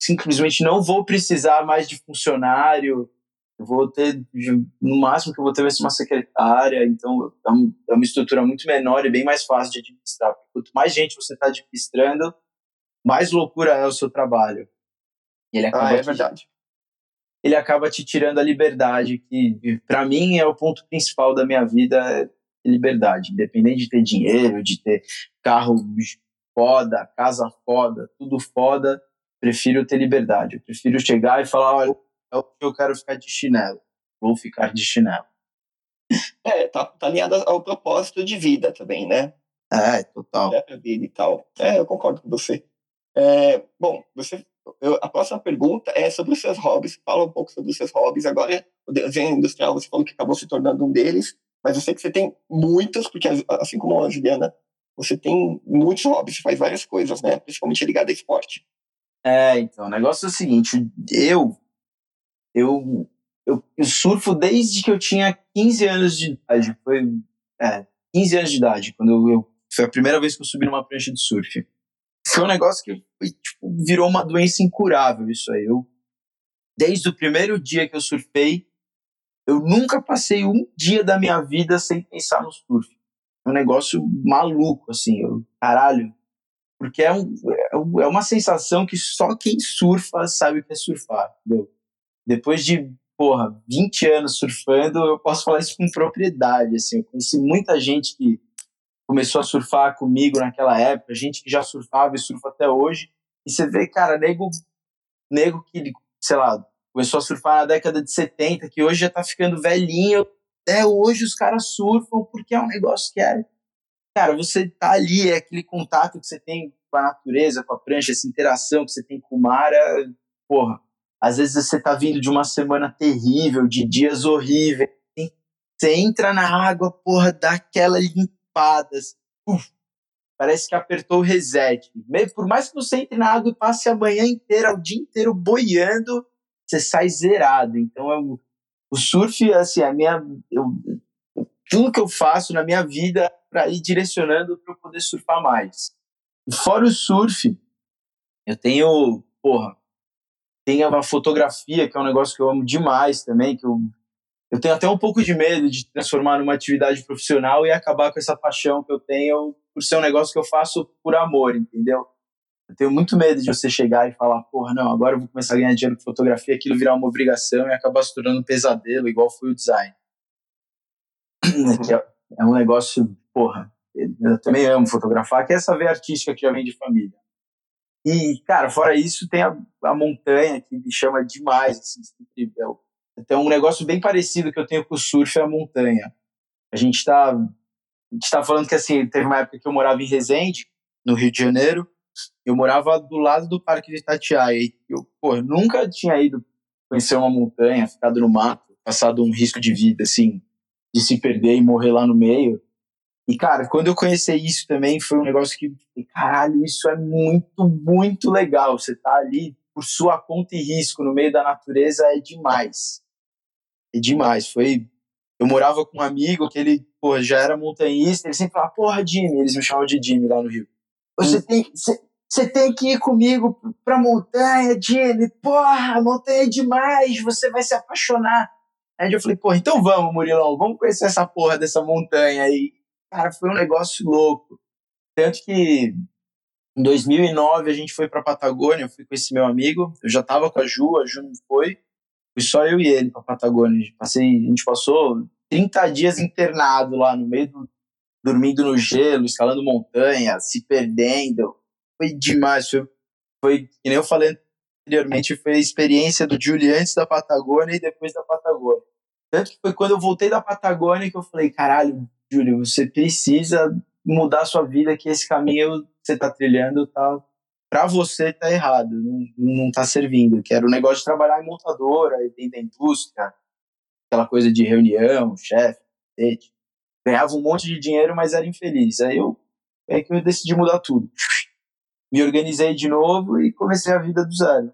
simplesmente não vou precisar mais de funcionário, vou ter, no máximo que eu vou ter vai ser uma secretária, então é, é uma estrutura muito menor e bem mais fácil de administrar. Porque quanto mais gente você está administrando, mais loucura é o seu trabalho. E ele acaba ah, é te, verdade. Ele acaba te tirando a liberdade, que para mim é o ponto principal da minha vida, é liberdade. Independente de ter dinheiro, de ter carro foda, casa foda, tudo foda, prefiro ter liberdade. Eu prefiro chegar e falar, olha, eu quero ficar de chinelo. Vou ficar de chinelo. É, tá, tá alinhado ao propósito de vida também, né? É, total. É, vida e tal. É, eu concordo com você. É, bom, você, eu, a próxima pergunta é sobre os seus hobbies. Fala um pouco sobre os seus hobbies. Agora, o desenho industrial, você falou que acabou se tornando um deles, mas eu sei que você tem muitos, porque assim como a Juliana, você tem muitos hobbies, você faz várias coisas, né? Principalmente ligado a esporte. É, então, o negócio é o seguinte, eu, eu, eu, eu surfo desde que eu tinha 15 anos de idade, foi, é, 15 anos de idade, quando eu, eu, foi a primeira vez que eu subi numa prancha de surf. Foi um negócio que foi, tipo, virou uma doença incurável isso aí. Eu, desde o primeiro dia que eu surfei, eu nunca passei um dia da minha vida sem pensar no surf. É um negócio maluco, assim. Eu, caralho, porque é, um, é uma sensação que só quem surfa sabe o que é surfar, entendeu? Depois de, porra, 20 anos surfando, eu posso falar isso com propriedade, assim, eu conheci muita gente que começou a surfar comigo naquela época, gente que já surfava e surfa até hoje, e você vê, cara, nego, nego que, sei lá, começou a surfar na década de 70, que hoje já tá ficando velhinho, até hoje os caras surfam porque é um negócio que é cara, você tá ali, é aquele contato que você tem com a natureza, com a prancha, essa interação que você tem com o mar, é, porra, às vezes você tá vindo de uma semana terrível, de dias horríveis, você entra na água, porra, dá aquela limpada, uf, parece que apertou o reset. Por mais que você entre na água e passe a manhã inteira, o dia inteiro boiando, você sai zerado. Então, eu, o surf, assim, a minha, eu, tudo que eu faço na minha vida para ir direcionando para eu poder surfar mais. Fora o surf, eu tenho, porra, tenho a fotografia, que é um negócio que eu amo demais também, que eu, eu tenho até um pouco de medo de transformar numa atividade profissional e acabar com essa paixão que eu tenho por ser um negócio que eu faço por amor, entendeu? Eu tenho muito medo de você chegar e falar, porra, não, agora eu vou começar a ganhar dinheiro com fotografia, aquilo virar uma obrigação e acabar se tornando um pesadelo, igual foi o design. [clears throat] É, é um negócio, porra, eu também amo fotografar, que é essa veia artística que já vem de família. E, cara, fora isso, tem a, a montanha, que me chama demais, assim, incrível. Tem um negócio bem parecido que eu tenho com o surf, é a montanha. A gente está a gente tá falando que, assim, teve uma época que eu morava em Resende, no Rio de Janeiro, eu morava do lado do Parque de Itatiaia, e eu, pô, nunca tinha ido conhecer uma montanha, ficado no mato, passado um risco de vida, assim, de se perder e morrer lá no meio. E, cara, quando eu conheci isso também, foi um negócio que, caralho, isso é muito, muito legal. Você tá ali por sua conta e risco no meio da natureza é demais. É demais. Foi. Eu morava com um amigo que ele, pô, já era montanhista, ele sempre falava, porra, Jimmy, eles me chamam de Jimmy lá no Rio. Você hum. tem. Você, tem que ir comigo pra montanha, Jimmy. Porra, montanha é demais, você vai se apaixonar. Aí eu falei, porra, então vamos, Murilão, vamos conhecer essa porra dessa montanha aí. Cara, foi um negócio louco. Tanto que em 2009 a gente foi para Patagônia, eu fui com esse meu amigo, eu já tava com a Ju, a Ju não foi, fui só eu e ele para Patagônia. A passei, a gente passou 30 dias internado lá no meio do, dormindo no gelo, escalando montanha, se perdendo. Foi demais, foi, foi que nem eu falei anteriormente, foi a experiência do Julie antes da Patagônia e depois da Patagônia. Tanto que foi quando eu voltei da Patagônia que eu falei, caralho, Júlio, você precisa mudar sua vida, que esse caminho que você está trilhando tá para você tá errado, não, não tá servindo. Que era o negócio de trabalhar em montadora, dentro da indústria, aquela coisa de reunião, chefe, ganhava um monte de dinheiro, mas era infeliz. Aí eu, é que eu decidi mudar tudo. Me organizei de novo e comecei a vida do zero.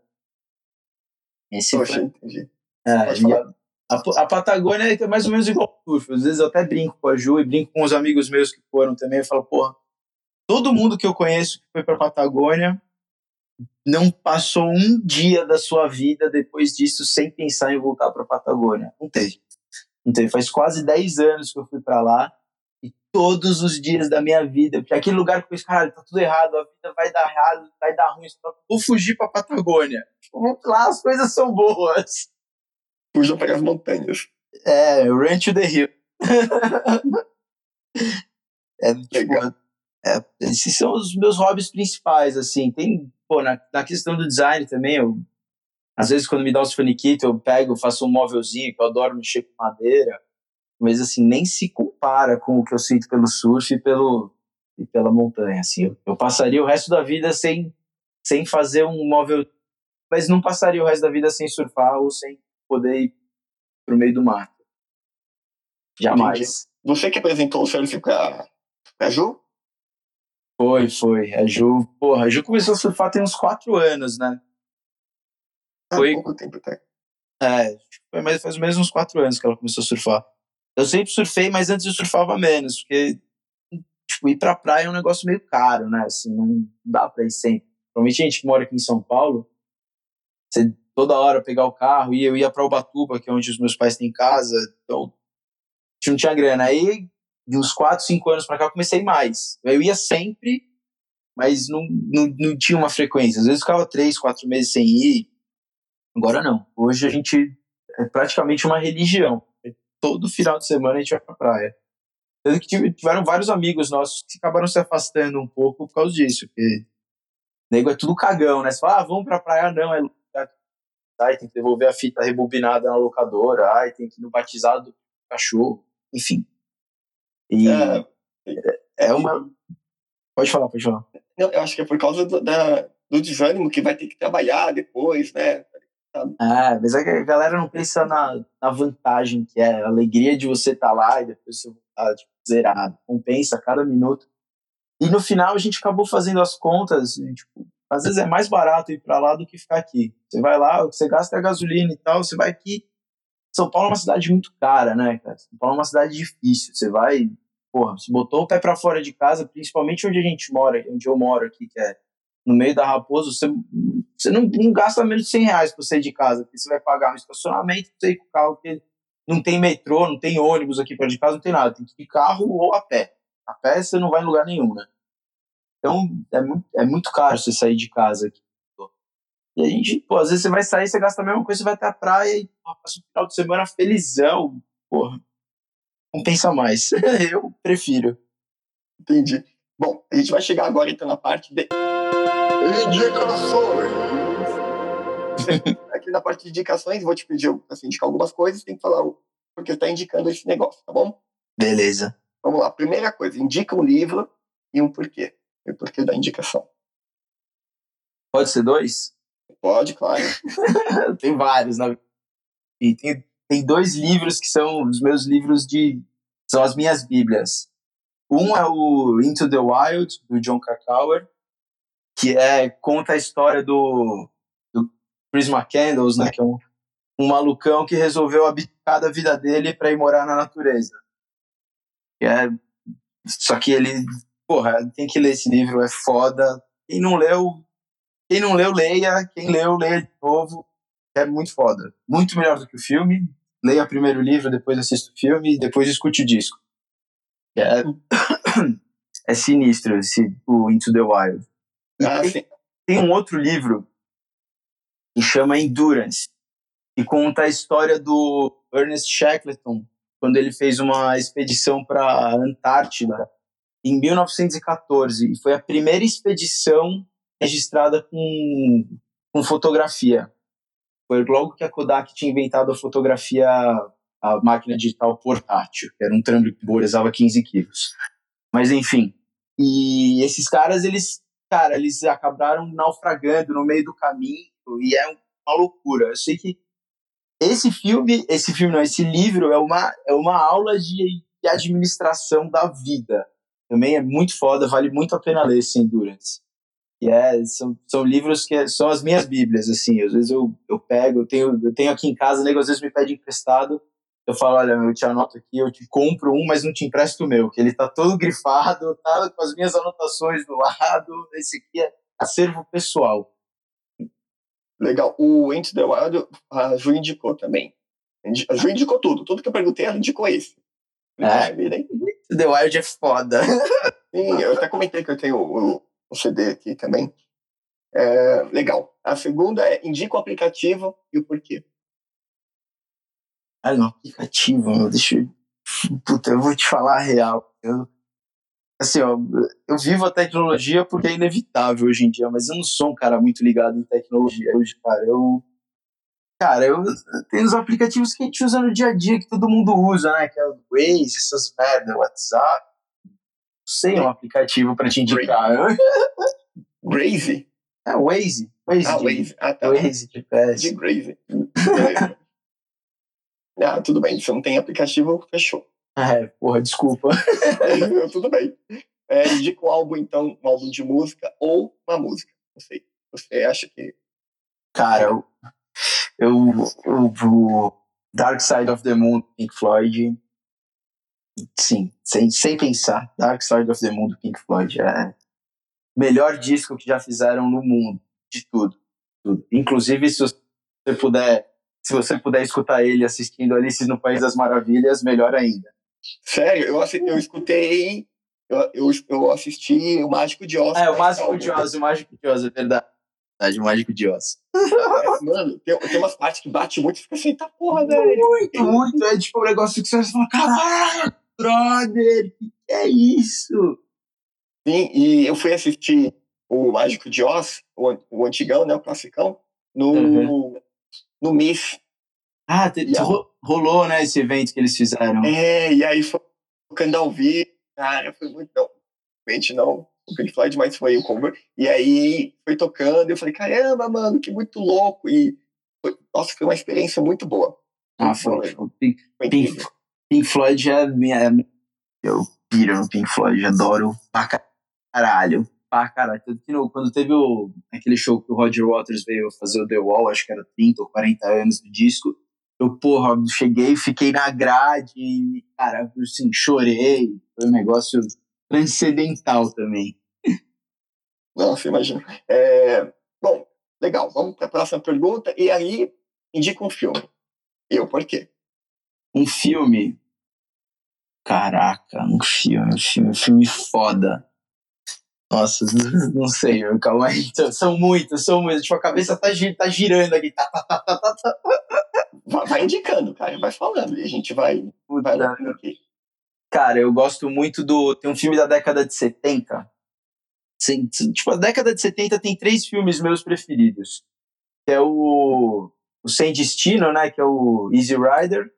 Esse Poxa, foi... entendi. É, a, a, Patagônia é mais ou menos igual ao surf. Às vezes eu até brinco com a Ju e brinco com os amigos meus que foram também. Eu falo, porra, todo mundo que eu conheço que foi pra Patagônia não passou um dia da sua vida depois disso sem pensar em voltar pra Patagônia. Não teve. Não teve. Faz quase 10 anos que eu fui para lá e todos os dias da minha vida, porque aquele lugar que eu penso, cara, tá tudo errado, a vida vai dar errado, vai dar ruim, vou fugir pra Patagônia. Lá as coisas são boas fujam para as montanhas. É, Run to the Hill. [laughs] é, tipo, é, esses são os meus hobbies principais, assim. Tem, pô, na, na questão do design também, eu, às vezes quando me dá os faniquitos, eu pego, faço um móvelzinho, que eu adoro mexer com madeira, mas assim, nem se compara com o que eu sinto pelo surf e, pelo, e pela montanha, assim. Eu, eu passaria o resto da vida sem, sem fazer um móvel, mas não passaria o resto da vida sem surfar ou sem poder ir pro meio do mato. Jamais. Você que apresentou o surf pra, pra Ju? Foi, foi. A Ju, porra, a Ju começou a surfar tem uns quatro anos, né? Há foi pouco tempo até. É, foi mais, faz menos uns quatro anos que ela começou a surfar. Eu sempre surfei, mas antes eu surfava menos, porque tipo, ir pra praia é um negócio meio caro, né? Assim, não dá pra ir sempre. Provavelmente a gente que mora aqui em São Paulo, você toda hora pegar o carro, e eu ia para Ubatuba, que é onde os meus pais têm casa, então não tinha grana. Aí, de uns 4, 5 anos para cá, eu comecei mais. Eu ia sempre, mas não, não, não tinha uma frequência. Às vezes ficava três, quatro meses sem ir. Agora não. Hoje a gente é praticamente uma religião. Todo final de semana a gente vai pra praia. Tanto que tiveram vários amigos nossos que acabaram se afastando um pouco por causa disso. Porque nego é tudo cagão, né? Você fala, ah, vamos pra praia, não, é ai, tem que devolver a fita rebobinada na locadora, ai, tem que ir no batizado do cachorro, enfim. E é, é uma. Pode falar, pode falar. Eu acho que é por causa do, da, do desânimo que vai ter que trabalhar depois, né? Ah, mas é a galera não pensa na, na vantagem que é a alegria de você estar tá lá e depois você voltar tipo, zerado. Compensa cada minuto. E no final a gente acabou fazendo as contas, e, tipo, às vezes é mais barato ir para lá do que ficar aqui. Você vai lá, você gasta a gasolina e tal, você vai aqui. São Paulo é uma cidade muito cara, né, cara? São Paulo é uma cidade difícil. Você vai, porra, você botou o pé para fora de casa, principalmente onde a gente mora, onde eu moro aqui, que é no meio da Raposo, você, você não, não gasta menos de 100 reais para sair de casa, porque você vai pagar um estacionamento, você ir com o carro, porque não tem metrô, não tem ônibus aqui perto de casa, não tem nada, tem que ir carro ou a pé. A pé você não vai em lugar nenhum, né? Então é muito, é muito caro você sair de casa aqui. E a gente, pô, às vezes você vai sair, você gasta a mesma coisa, você vai até a praia e passa o final de semana felizão. Porra, não pensa mais. [laughs] Eu prefiro. Entendi. Bom, a gente vai chegar agora então na parte de Indicações! [laughs] Aqui na parte de indicações, vou te pedir assim, indicar algumas coisas, tem que falar o porque está indicando esse negócio, tá bom? Beleza. Vamos lá. Primeira coisa, indica um livro e um porquê. E o porquê da indicação. Pode ser dois? Pode, claro. [laughs] tem vários, né? E tem, tem dois livros que são os meus livros de. são as minhas bíblias. Um é o Into the Wild, do John Krakauer, que é conta a história do, do Chris McCandles, né, que é um, um malucão que resolveu abdicar da vida dele para ir morar na natureza. É, só que ele, porra, tem que ler esse livro, é foda. Quem não leu, quem não leu, leia. Quem leu, leia de novo. É muito foda. Muito melhor do que o filme. Leia primeiro o livro, depois assista o filme, depois escute o disco. É, [coughs] é sinistro esse, o Into the Wild. Ah, tem, tem, um outro livro que chama Endurance, que conta a história do Ernest Shackleton, quando ele fez uma expedição para a Antártida em 1914. E foi a primeira expedição registrada com, com fotografia. Foi logo que a Kodak tinha inventado a fotografia, a máquina digital portátil, que era um trampo que pesava 15 quilos. Mas enfim, e esses caras, eles cara, eles acabaram naufragando no meio do caminho e é uma loucura. Eu sei que esse filme, esse filme não, esse livro é uma, é uma aula de, de administração da vida. Também é muito foda, vale muito a pena ler esse Endurance. E é, são, são livros que são as minhas bíblias, assim. Às vezes eu, eu pego, eu tenho, eu tenho aqui em casa, nego às vezes me pede emprestado, eu falo, olha, eu te anoto aqui, eu te compro um, mas não te empresto o meu, que ele tá todo grifado, tá com as minhas anotações do lado, esse aqui é acervo pessoal. Legal. O Into the Wild, a Ju indicou também. A Ju indicou tudo. Tudo que eu perguntei, ela indicou esse. É, Into the Wild é foda. [laughs] Sim, eu até comentei que eu tenho o, o CD aqui também. É, legal. A segunda é indica o aplicativo e o porquê. Ah, no aplicativo, meu, deixa eu. Puta, eu vou te falar a real. Eu, assim, ó, eu vivo a tecnologia porque é inevitável hoje em dia, mas eu não sou um cara muito ligado em tecnologia hoje, cara. Eu. Cara, eu tenho os aplicativos que a gente usa no dia a dia, que todo mundo usa, né? Que é o Waze, essas merda, WhatsApp. Não sei um aplicativo pra te indicar. [laughs] Waze? É, Waze. Waze ah, de, Waze. Ah, tá. Waze. De Waze. [laughs] Ah, tudo bem, se não tem aplicativo, fechou. É, porra, desculpa. [laughs] tudo bem. É, indica um álbum, então, um álbum de música ou uma música. Não sei. Você acha que. Cara, eu. Eu. eu Dark Side of the Moon, Pink Floyd. Sim, sem, sem pensar. Dark Side of the Moon, Pink Floyd. É melhor disco que já fizeram no mundo. De tudo. tudo. Inclusive, se você puder se você puder escutar ele assistindo Alice no País das Maravilhas, melhor ainda. Sério, eu, eu escutei Eu, eu, eu assisti o Mágico de Oz. É, o Mágico de Oz, o Mágico de Oz, é verdade. O Mágico de Oz. Mano, tem, tem umas partes que bate muito e fica assim, tá porra, velho. Muito, muito. É tipo um negócio que você fala, caralho, brother, que é isso? Sim, e eu fui assistir o Mágico de Oz, o, o antigão, né, o classicão, no, uhum. No MIF. Ah, te, rolou, né, esse evento que eles fizeram. É, e aí foi tocando ao vivo, cara, foi muito, não, realmente não, o Pink Floyd, mas foi o cover, e aí foi tocando, e eu falei, caramba, mano, que muito louco, e foi, nossa, foi uma experiência muito boa. Ah, foi, foi, Pink, Pink, Pink Floyd é minha, eu piro no Pink Floyd, adoro pra caralho, que no, quando teve o, aquele show que o Roger Waters veio fazer o The Wall, acho que era 30 ou 40 anos do disco, eu, porra, cheguei, fiquei na grade e, cara, assim, chorei. Foi um negócio transcendental também. [laughs] Nossa, imagina. É, bom, legal. Vamos para a próxima pergunta. E aí, indica um filme. Eu, por quê? Um filme? Caraca, um filme, um filme, um filme foda. Nossa, não sei, calma aí. São muitos, são muitos. Tipo, a cabeça tá, tá girando aqui. Tá, tá, tá, tá, tá, tá. Vai indicando, cara, vai falando. E a gente vai, vai aqui. Cara, eu gosto muito do. Tem um filme da década de 70. Sim, tipo, a década de 70 tem três filmes meus preferidos. Que é o. O Sem Destino, né? Que é o Easy Rider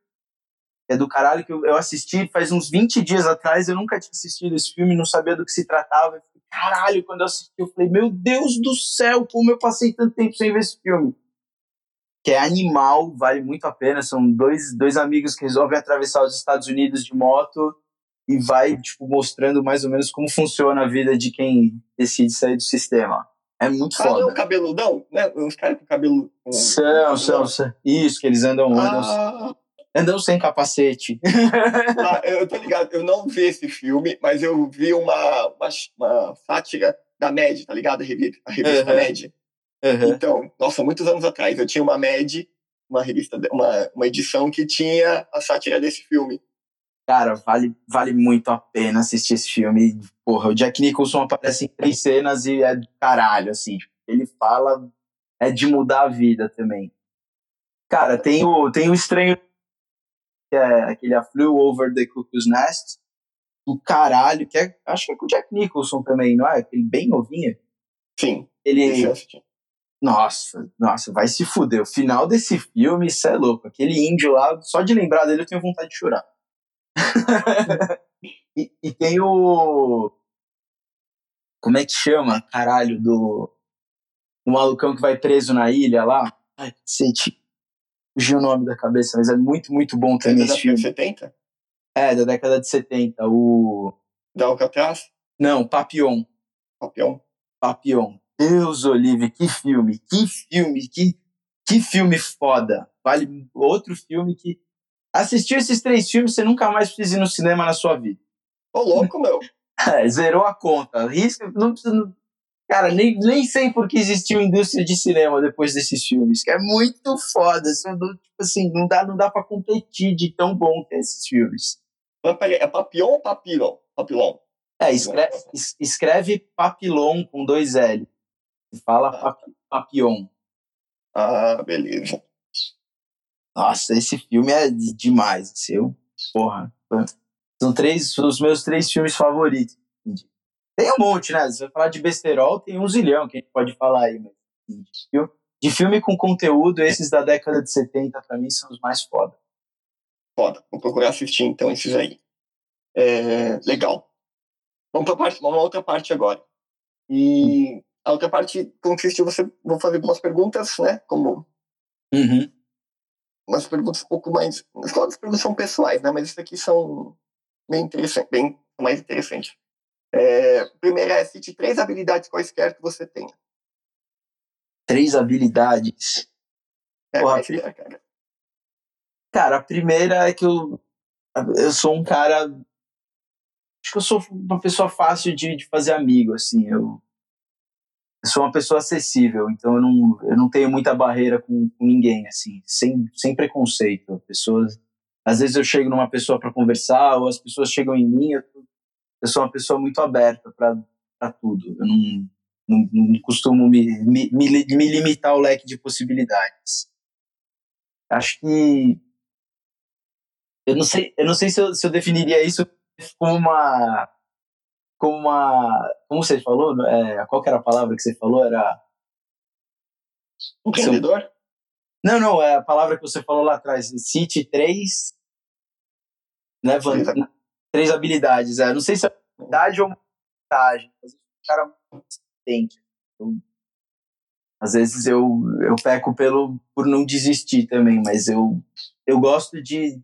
é do caralho que eu, eu assisti faz uns 20 dias atrás, eu nunca tinha assistido esse filme, não sabia do que se tratava. Caralho, quando eu assisti, eu falei, meu Deus do céu, como eu passei tanto tempo sem ver esse filme. Que é animal, vale muito a pena. São dois, dois amigos que resolvem atravessar os Estados Unidos de moto e vai, tipo, mostrando mais ou menos como funciona a vida de quem decide sair do sistema. É muito foda. Não, cabeludão, né? Os caras com cabelo. São, são, são. Isso, que eles andam. andam ah andando sem capacete. [laughs] ah, eu tô ligado, eu não vi esse filme, mas eu vi uma, uma, uma sátira da MED, tá ligado? A revista, a revista uhum. MED. Uhum. Então, nossa, muitos anos atrás, eu tinha uma MED, uma revista, uma, uma edição que tinha a sátira desse filme. Cara, vale, vale muito a pena assistir esse filme. Porra, o Jack Nicholson aparece em três cenas e é do caralho, assim. Ele fala, é de mudar a vida também. Cara, tem o, tem o Estranho que é aquele A Flew Over the Cuckoo's Nest, do caralho, que é, acho que é com o Jack Nicholson também, não é? Aquele bem novinho. Sim. Ele. Nossa, nossa, vai se fuder. O final desse filme, isso é louco. Aquele índio lá, só de lembrar dele eu tenho vontade de chorar. [laughs] e, e, tem o. Como é que chama? Caralho, do. O malucão que vai preso na ilha lá. Ai, cacete fugiu o nome da cabeça, mas é muito, muito bom também é esse filme. da década de 70? É, da década de 70. O... Da Alcatraz? Não, Papillon. Papillon. Papillon. Deus, Olive, que filme, que filme, que, que filme foda. Vale outro filme que... Assistir esses três filmes, você nunca mais precisa ir no cinema na sua vida. Ô, louco, meu. [laughs] É, zerou a conta. Risco, não precisa, Cara, nem, nem sei por que existiu indústria de cinema depois desses filmes, que é muito foda. tipo assim, não dá, não dá pra competir de tão bom que é esses filmes. É Papillon ou Papilon? Papilon. É, escreve, escreve Papilon com dois L. Fala ah. Papillon. Ah, beleza. Nossa, esse filme é demais. Assim, eu, porra. São três, os meus três filmes favoritos. Tem um monte, né? Se você falar de besterol, tem um zilhão que a gente pode falar aí. Mas de filme com conteúdo, esses da década de 70, pra mim, são os mais foda. Foda. Vou procurar assistir, então, esses aí. É, legal. Vamos para parte, uma outra parte agora. E a outra parte consiste em você vou fazer algumas perguntas, né? Como uhum. umas perguntas um pouco mais. As perguntas são pessoais, né? Mas isso aqui são bem interessantes, bem mais interessantes. É, primeiro é cite três habilidades quaisquer que você tenha. Três habilidades. É, Porra, é, cara. cara, a primeira é que eu, eu sou um cara. Acho que eu sou uma pessoa fácil de, de fazer amigo, assim. Eu, eu sou uma pessoa acessível, então eu não, eu não tenho muita barreira com, com ninguém, assim, sem, sem preconceito. Pessoas, às vezes eu chego numa pessoa para conversar, ou as pessoas chegam em mim, eu eu sou uma pessoa muito aberta para tudo. Eu não, não, não costumo me, me, me, limitar ao leque de possibilidades. Acho que eu não sei, eu não sei se eu, se eu definiria isso como uma como uma como você falou, é, qual era a palavra que você falou? Era empreendedor? Não, não, é a palavra que você falou lá atrás, cite três né, Van, três habilidades. É, não sei se é habilidade ou vantagem, mas o cara tem. Então, às vezes eu, eu peco pelo, por não desistir também, mas eu, eu gosto de.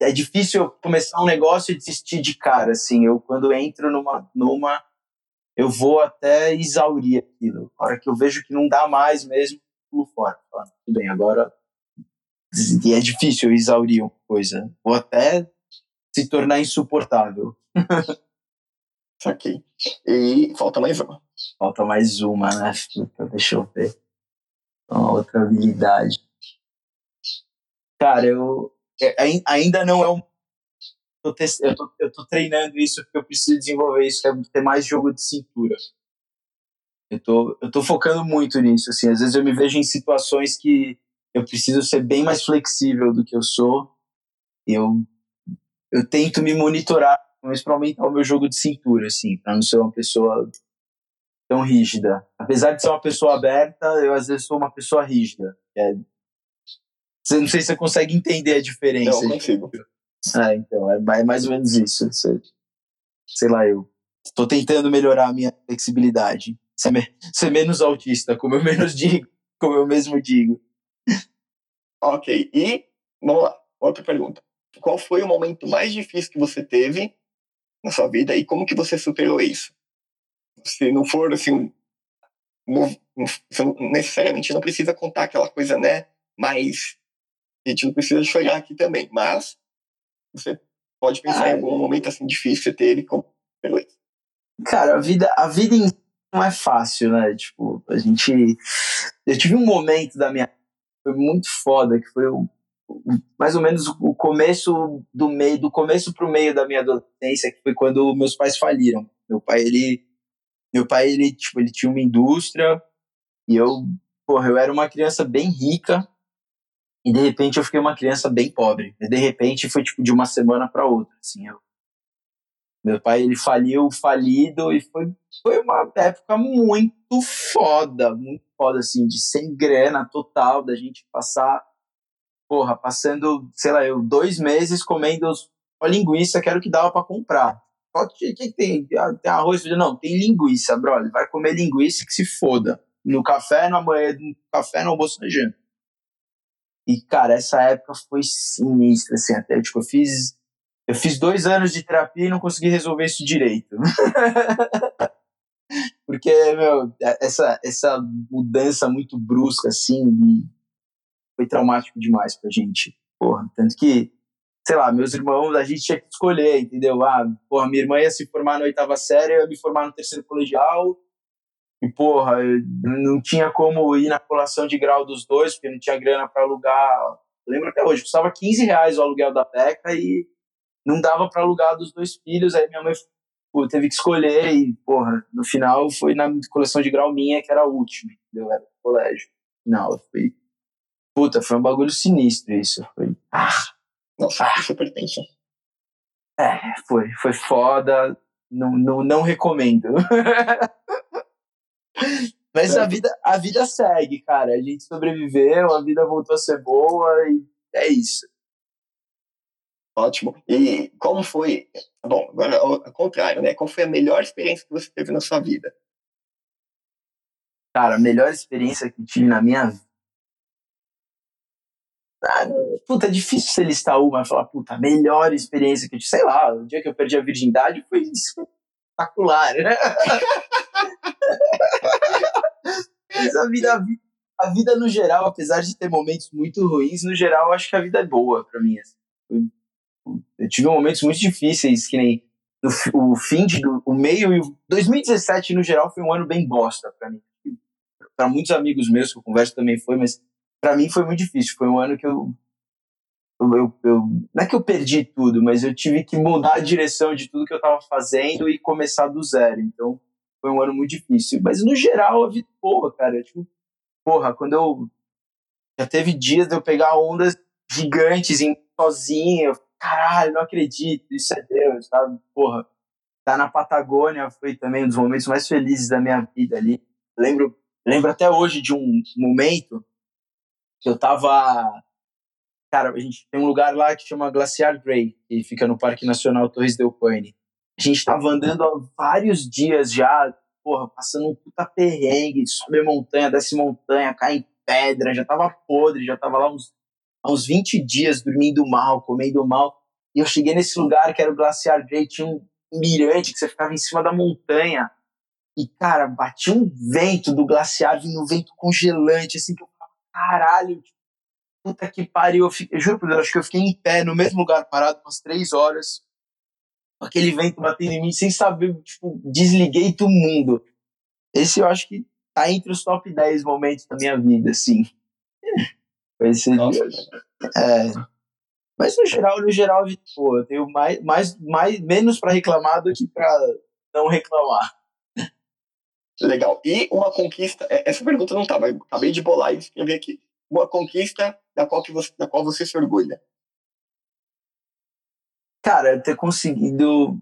É difícil eu começar um negócio e desistir de cara, assim. Eu, quando entro numa, numa eu vou até exaurir aquilo. A hora que eu vejo que não dá mais mesmo, pulo fora. Tudo bem, agora. E é difícil eu exaurir uma coisa. Vou até se tornar insuportável. [laughs] Saquei. E falta mais uma. Falta mais uma, né? Deixa eu ver. Uma outra habilidade. Cara, eu. É, ainda não é um. Eu tô, eu tô treinando isso porque eu preciso desenvolver isso, que é ter mais jogo de cintura. Eu tô, eu tô focando muito nisso, assim. Às vezes eu me vejo em situações que eu preciso ser bem mais flexível do que eu sou. Eu eu tento me monitorar, mas para aumentar o meu jogo de cintura, assim, para não ser uma pessoa tão rígida. Apesar de ser uma pessoa aberta, eu às vezes sou uma pessoa rígida. É... Não sei se você consegue entender a diferença. Não, consigo. Ah, então, é mais ou menos isso. Sei lá, eu estou tentando melhorar a minha flexibilidade. Ser, me... ser menos autista, como eu menos digo, como eu mesmo digo. Ok, e vamos lá, outra pergunta qual foi o momento mais difícil que você teve na sua vida e como que você superou isso? Se não for assim, não, necessariamente não precisa contar aquela coisa, né? Mas a gente não precisa chorar aqui também. Mas você pode pensar ah, em algum momento assim difícil que você teve como superou isso. Cara, a vida, a vida não é fácil, né? Tipo, a gente. Eu tive um momento da minha. Foi muito foda, que foi o mais ou menos o começo do meio, do começo para o meio da minha adolescência, que foi quando meus pais faliram. Meu pai, ele, meu pai, ele, tipo, ele tinha uma indústria e eu, porra, eu era uma criança bem rica e de repente eu fiquei uma criança bem pobre. E de repente foi tipo de uma semana para outra, assim. Eu, meu pai, ele faliu, falido e foi, foi uma época muito foda, muito foda, assim, de sem grana total, da gente passar porra, passando, sei lá, eu dois meses comendo a linguiça que era o que dava para comprar. O que, que tem? Tem arroz? Não, tem linguiça, brother. Vai comer linguiça que se foda. No café, na manhã, no café, no almoço, na janta. E, cara, essa época foi sinistra, assim, até, tipo, eu fiz, eu fiz dois anos de terapia e não consegui resolver isso direito. [laughs] Porque, meu, essa, essa mudança muito brusca, assim, foi traumático demais pra gente. Porra, tanto que, sei lá, meus irmãos, a gente tinha que escolher, entendeu? Ah, porra, minha irmã ia se formar na oitava série, eu ia me formar no terceiro colegial, e, porra, não tinha como ir na colação de grau dos dois, porque não tinha grana para alugar. lembro até hoje, custava 15 reais o aluguel da Beca e não dava para alugar dos dois filhos. Aí minha mãe pô, teve que escolher e, porra, no final foi na coleção de grau minha, que era a última, entendeu? Era no colégio. Não, eu fui Puta, foi um bagulho sinistro isso. Foi. Ah, Nossa, ah. super tenso. É, foi. Foi foda. Não, não, não recomendo. [laughs] Mas é. a vida, a vida segue, cara. A gente sobreviveu, a vida voltou a ser boa e é isso. Ótimo. E como foi? Bom, agora ao contrário, né? Qual foi a melhor experiência que você teve na sua vida? Cara, a melhor experiência que tive na minha puta, é difícil você listar uma e falar, puta, melhor experiência que eu tive. Sei lá, o dia que eu perdi a virgindade foi espetacular. [laughs] Mas a vida, a vida no geral, apesar de ter momentos muito ruins, no geral, eu acho que a vida é boa para mim. Assim. Eu tive momentos muito difíceis, que nem o, o fim de, o meio e 2017 no geral foi um ano bem bosta para mim. Para muitos amigos meus que eu converso também foi, mas para mim foi muito difícil. Foi um ano que eu eu, eu, eu, não é que eu perdi tudo, mas eu tive que mudar a direção de tudo que eu estava fazendo e começar do zero. Então, foi um ano muito difícil. Mas, no geral, a vida, porra, cara, tipo, porra, quando eu. Já teve dias de eu pegar ondas gigantes em, sozinho, caralho, não acredito, isso é Deus, sabe? Porra, tá na Patagônia foi também um dos momentos mais felizes da minha vida ali. Lembro, lembro até hoje de um momento eu tava Cara, a gente tem um lugar lá que chama Glaciar Grey, que fica no Parque Nacional Torres del Paine. A gente tava andando há vários dias já, porra, passando um puta perrengue, sobe montanha, desce montanha, cai em pedra, já tava podre, já tava lá uns, uns 20 dias dormindo mal, comendo mal. E eu cheguei nesse lugar que era o Glaciar Grey, tinha um mirante que você ficava em cima da montanha. E, cara, batia um vento do glaciar, vindo um vento congelante, assim, que eu caralho, tipo, puta que pariu, eu, fiquei, eu juro por Deus, acho que eu fiquei em pé no mesmo lugar parado umas três horas, com aquele vento batendo em mim, sem saber, tipo, desliguei do mundo. Esse eu acho que tá entre os top 10 momentos da minha vida, assim. [laughs] Esse, Nossa, é, mas no geral, no geral, pô, eu tenho mais, mais, mais menos para reclamar do que para não reclamar. Legal. E uma conquista, é, essa pergunta não estava, acabei de bolar e escrever aqui uma conquista da qual, que você, da qual você se orgulha? Cara, ter conseguido,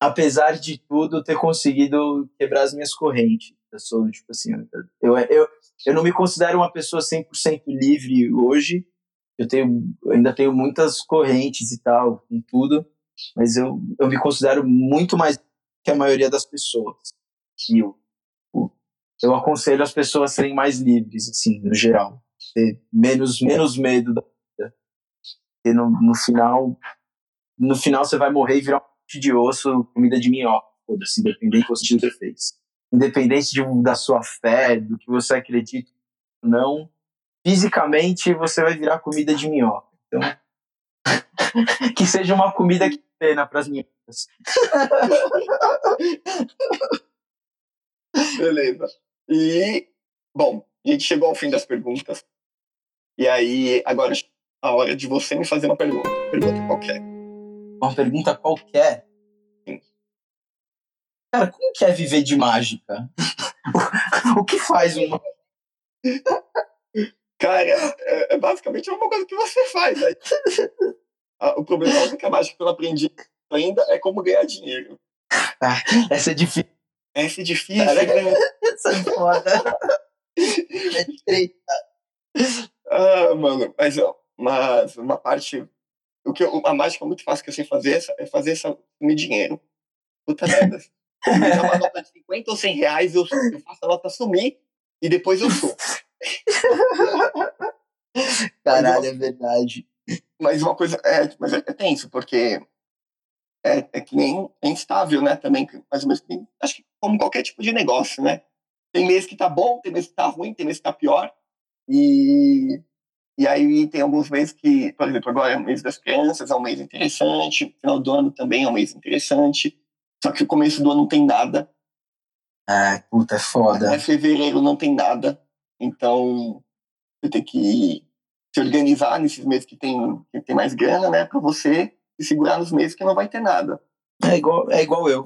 apesar de tudo, ter conseguido quebrar as minhas correntes. Eu sou, tipo assim, eu, eu, eu não me considero uma pessoa 100% livre hoje. Eu tenho, ainda tenho muitas correntes e tal, com tudo, mas eu, eu me considero muito mais que a maioria das pessoas. E eu, eu aconselho as pessoas a serem mais livres, assim, no geral. Ter menos, menos medo da vida. Porque no, no final, no final você vai morrer e virar um monte de osso, comida de minhoca, independente do que você fez. Independente de, da sua fé, do que você acredita ou não, fisicamente você vai virar comida de minhoca. Então, [laughs] que seja uma comida que pena para as minhocas. [laughs] Beleza. E, bom, a gente chegou ao fim das perguntas. E aí, agora a hora de você me fazer uma pergunta. Pergunta qualquer. Uma pergunta qualquer? Sim. Cara, como que é viver de mágica? [laughs] o que faz uma. Cara, é, é basicamente a mesma coisa que você faz. Né? o problema é que a mágica que eu aprendi ainda é como ganhar dinheiro. Ah, essa é difícil. É difícil, Cara, né? [laughs] Essa é foda. é treta. Ah, mano, mas, ó, mas uma parte. O que eu, a mágica muito fácil que eu sei fazer é fazer essa me dinheiro. Puta merda. [laughs] uma nota de 50 ou 100 reais, eu, eu faço a nota sumir e depois eu sou. Caralho, é verdade. Mas uma coisa. É, mas é tenso, porque é, é que nem é instável, né? Também, mais ou menos, acho que como qualquer tipo de negócio, né? Tem mês que tá bom, tem mês que tá ruim, tem mês que tá pior. E, e aí tem alguns meses que, por exemplo, agora é o mês das crianças, é um mês interessante, final do ano também é um mês interessante. Só que o começo do ano não tem nada. Ah, puta, é foda. É fevereiro não tem nada. Então, você tem que se organizar nesses meses que tem, que tem mais grana, né? Pra você se segurar nos meses que não vai ter nada. É igual, é igual eu.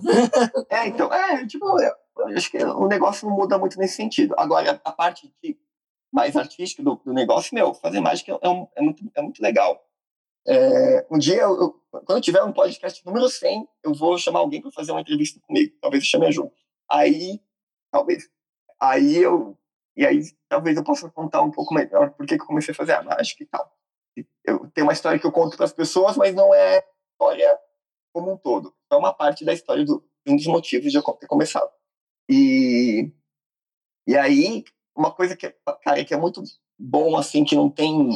é, então, é, tipo, eu, acho que o negócio não muda muito nesse sentido. Agora, a parte de, mais artística do, do negócio, meu, fazer mágica é, um, é, muito, é muito legal. É, um dia, eu, eu, quando eu tiver um podcast número 100, eu vou chamar alguém para fazer uma entrevista comigo. Talvez eu chame a Ju. Aí, talvez. Aí eu. E aí, talvez eu possa contar um pouco melhor por que eu comecei a fazer a mágica e tal. Eu tenho uma história que eu conto para as pessoas, mas não é história como um todo. É uma parte da história do, um dos motivos de eu ter começado. E, e aí, uma coisa que, cara, que é muito bom, assim, que não tem.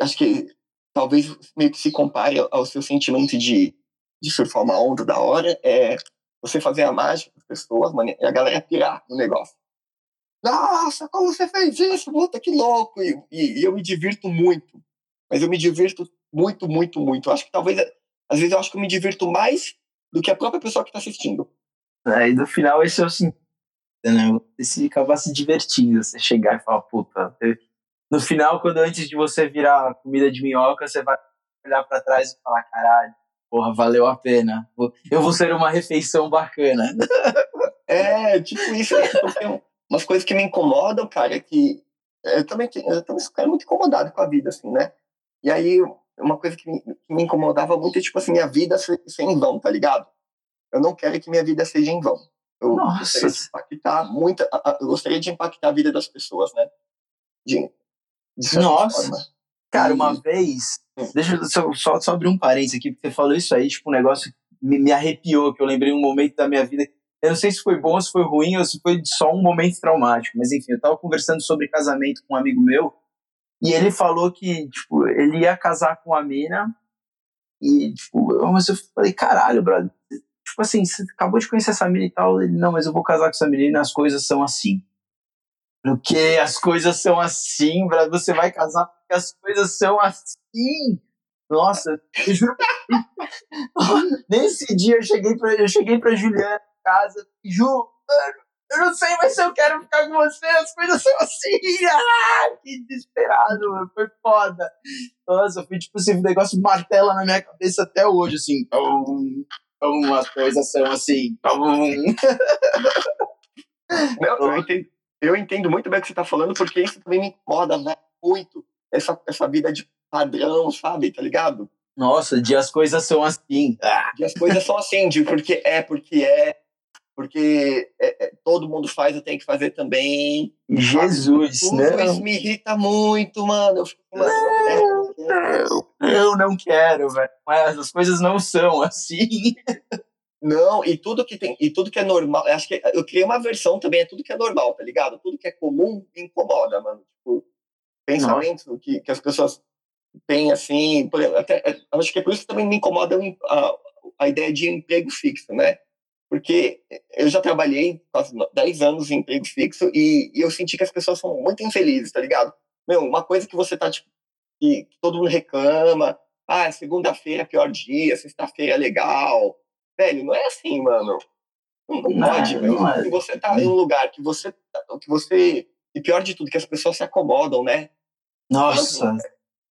Acho que talvez meio que se compare ao seu sentimento de, de surfar uma onda da hora, é você fazer a mágica para as pessoas, mano, e a galera pirar no negócio. Nossa, como você fez isso? Puta, que louco! E, e, e eu me divirto muito. Mas eu me divirto muito, muito, muito. Acho que talvez, às vezes, eu acho que eu me divirto mais do que a própria pessoa que está assistindo. É, e no final, esse é o sentido, né? Você acabar se divertindo, você chegar e falar, puta, no final, quando antes de você virar comida de minhoca, você vai olhar para trás e falar: caralho, porra, valeu a pena. Eu vou ser uma refeição bacana. É, tipo isso. Tem umas coisas que me incomodam, cara, que eu também, eu também fico muito incomodado com a vida, assim, né? E aí, uma coisa que me, que me incomodava muito é, tipo assim, minha vida ser, ser em vão, tá ligado? Eu não quero que minha vida seja em vão. Eu Nossa. gostaria de impactar muita, eu gostaria de impactar a vida das pessoas, né? De, de Nossa. Forma. Cara, uma vez, hum. deixa eu só, só, só, abrir um parênteses aqui, porque você falou isso aí, tipo, um negócio me, me arrepiou, que eu lembrei um momento da minha vida. Eu não sei se foi bom, se foi ruim, ou se foi só um momento traumático, mas enfim, eu tava conversando sobre casamento com um amigo meu, e ele falou que, tipo, ele ia casar com a mina, e, tipo, eu, mas eu falei, caralho, brother, tipo assim, você acabou de conhecer essa menina e tal, ele, não, mas eu vou casar com essa menina, as coisas são assim. Porque as coisas são assim, brother, você vai casar porque as coisas são assim. Nossa, eu juro. [laughs] Nesse dia eu cheguei pra, eu cheguei pra Juliana em casa, Ju, mano, eu não sei mais se eu quero ficar com você, as coisas são assim. [laughs] Ah, que desesperado, mano. Foi foda. Nossa, foi tipo assim, um negócio martela na minha cabeça até hoje, assim. Pum, pum, as coisas são assim. Pum. Não, eu, entendo, eu entendo muito bem o que você tá falando, porque isso também me incomoda né, muito. Essa, essa vida de padrão, sabe? Tá ligado? Nossa, de as coisas são assim. Ah. De as coisas são assim, de porque é, porque é porque é, é, todo mundo faz, eu tenho que fazer também. Jesus, né? Isso me irrita muito, mano. Eu fico, mano, não, não, eu não quero, velho. Mas as coisas não são assim. Não, e tudo que tem, e tudo que é normal, acho que eu criei uma versão também, é tudo que é normal, tá ligado? Tudo que é comum incomoda, mano. Tipo, pensamento que, que as pessoas têm assim, por, até, acho que é por isso que também me incomoda a, a ideia de emprego fixo, né? Porque eu já trabalhei quase 10 anos em emprego fixo e, e, eu senti que as pessoas são muito infelizes, tá ligado? Meu, uma coisa que você tá, tipo, que, que todo mundo reclama, ah, segunda-feira é pior dia, sexta-feira é legal. Velho, não é assim, mano. Não, não, não pode. Não é. Você tá em um lugar que você, que você, e pior de tudo, que as pessoas se acomodam, né? Nossa. Elas,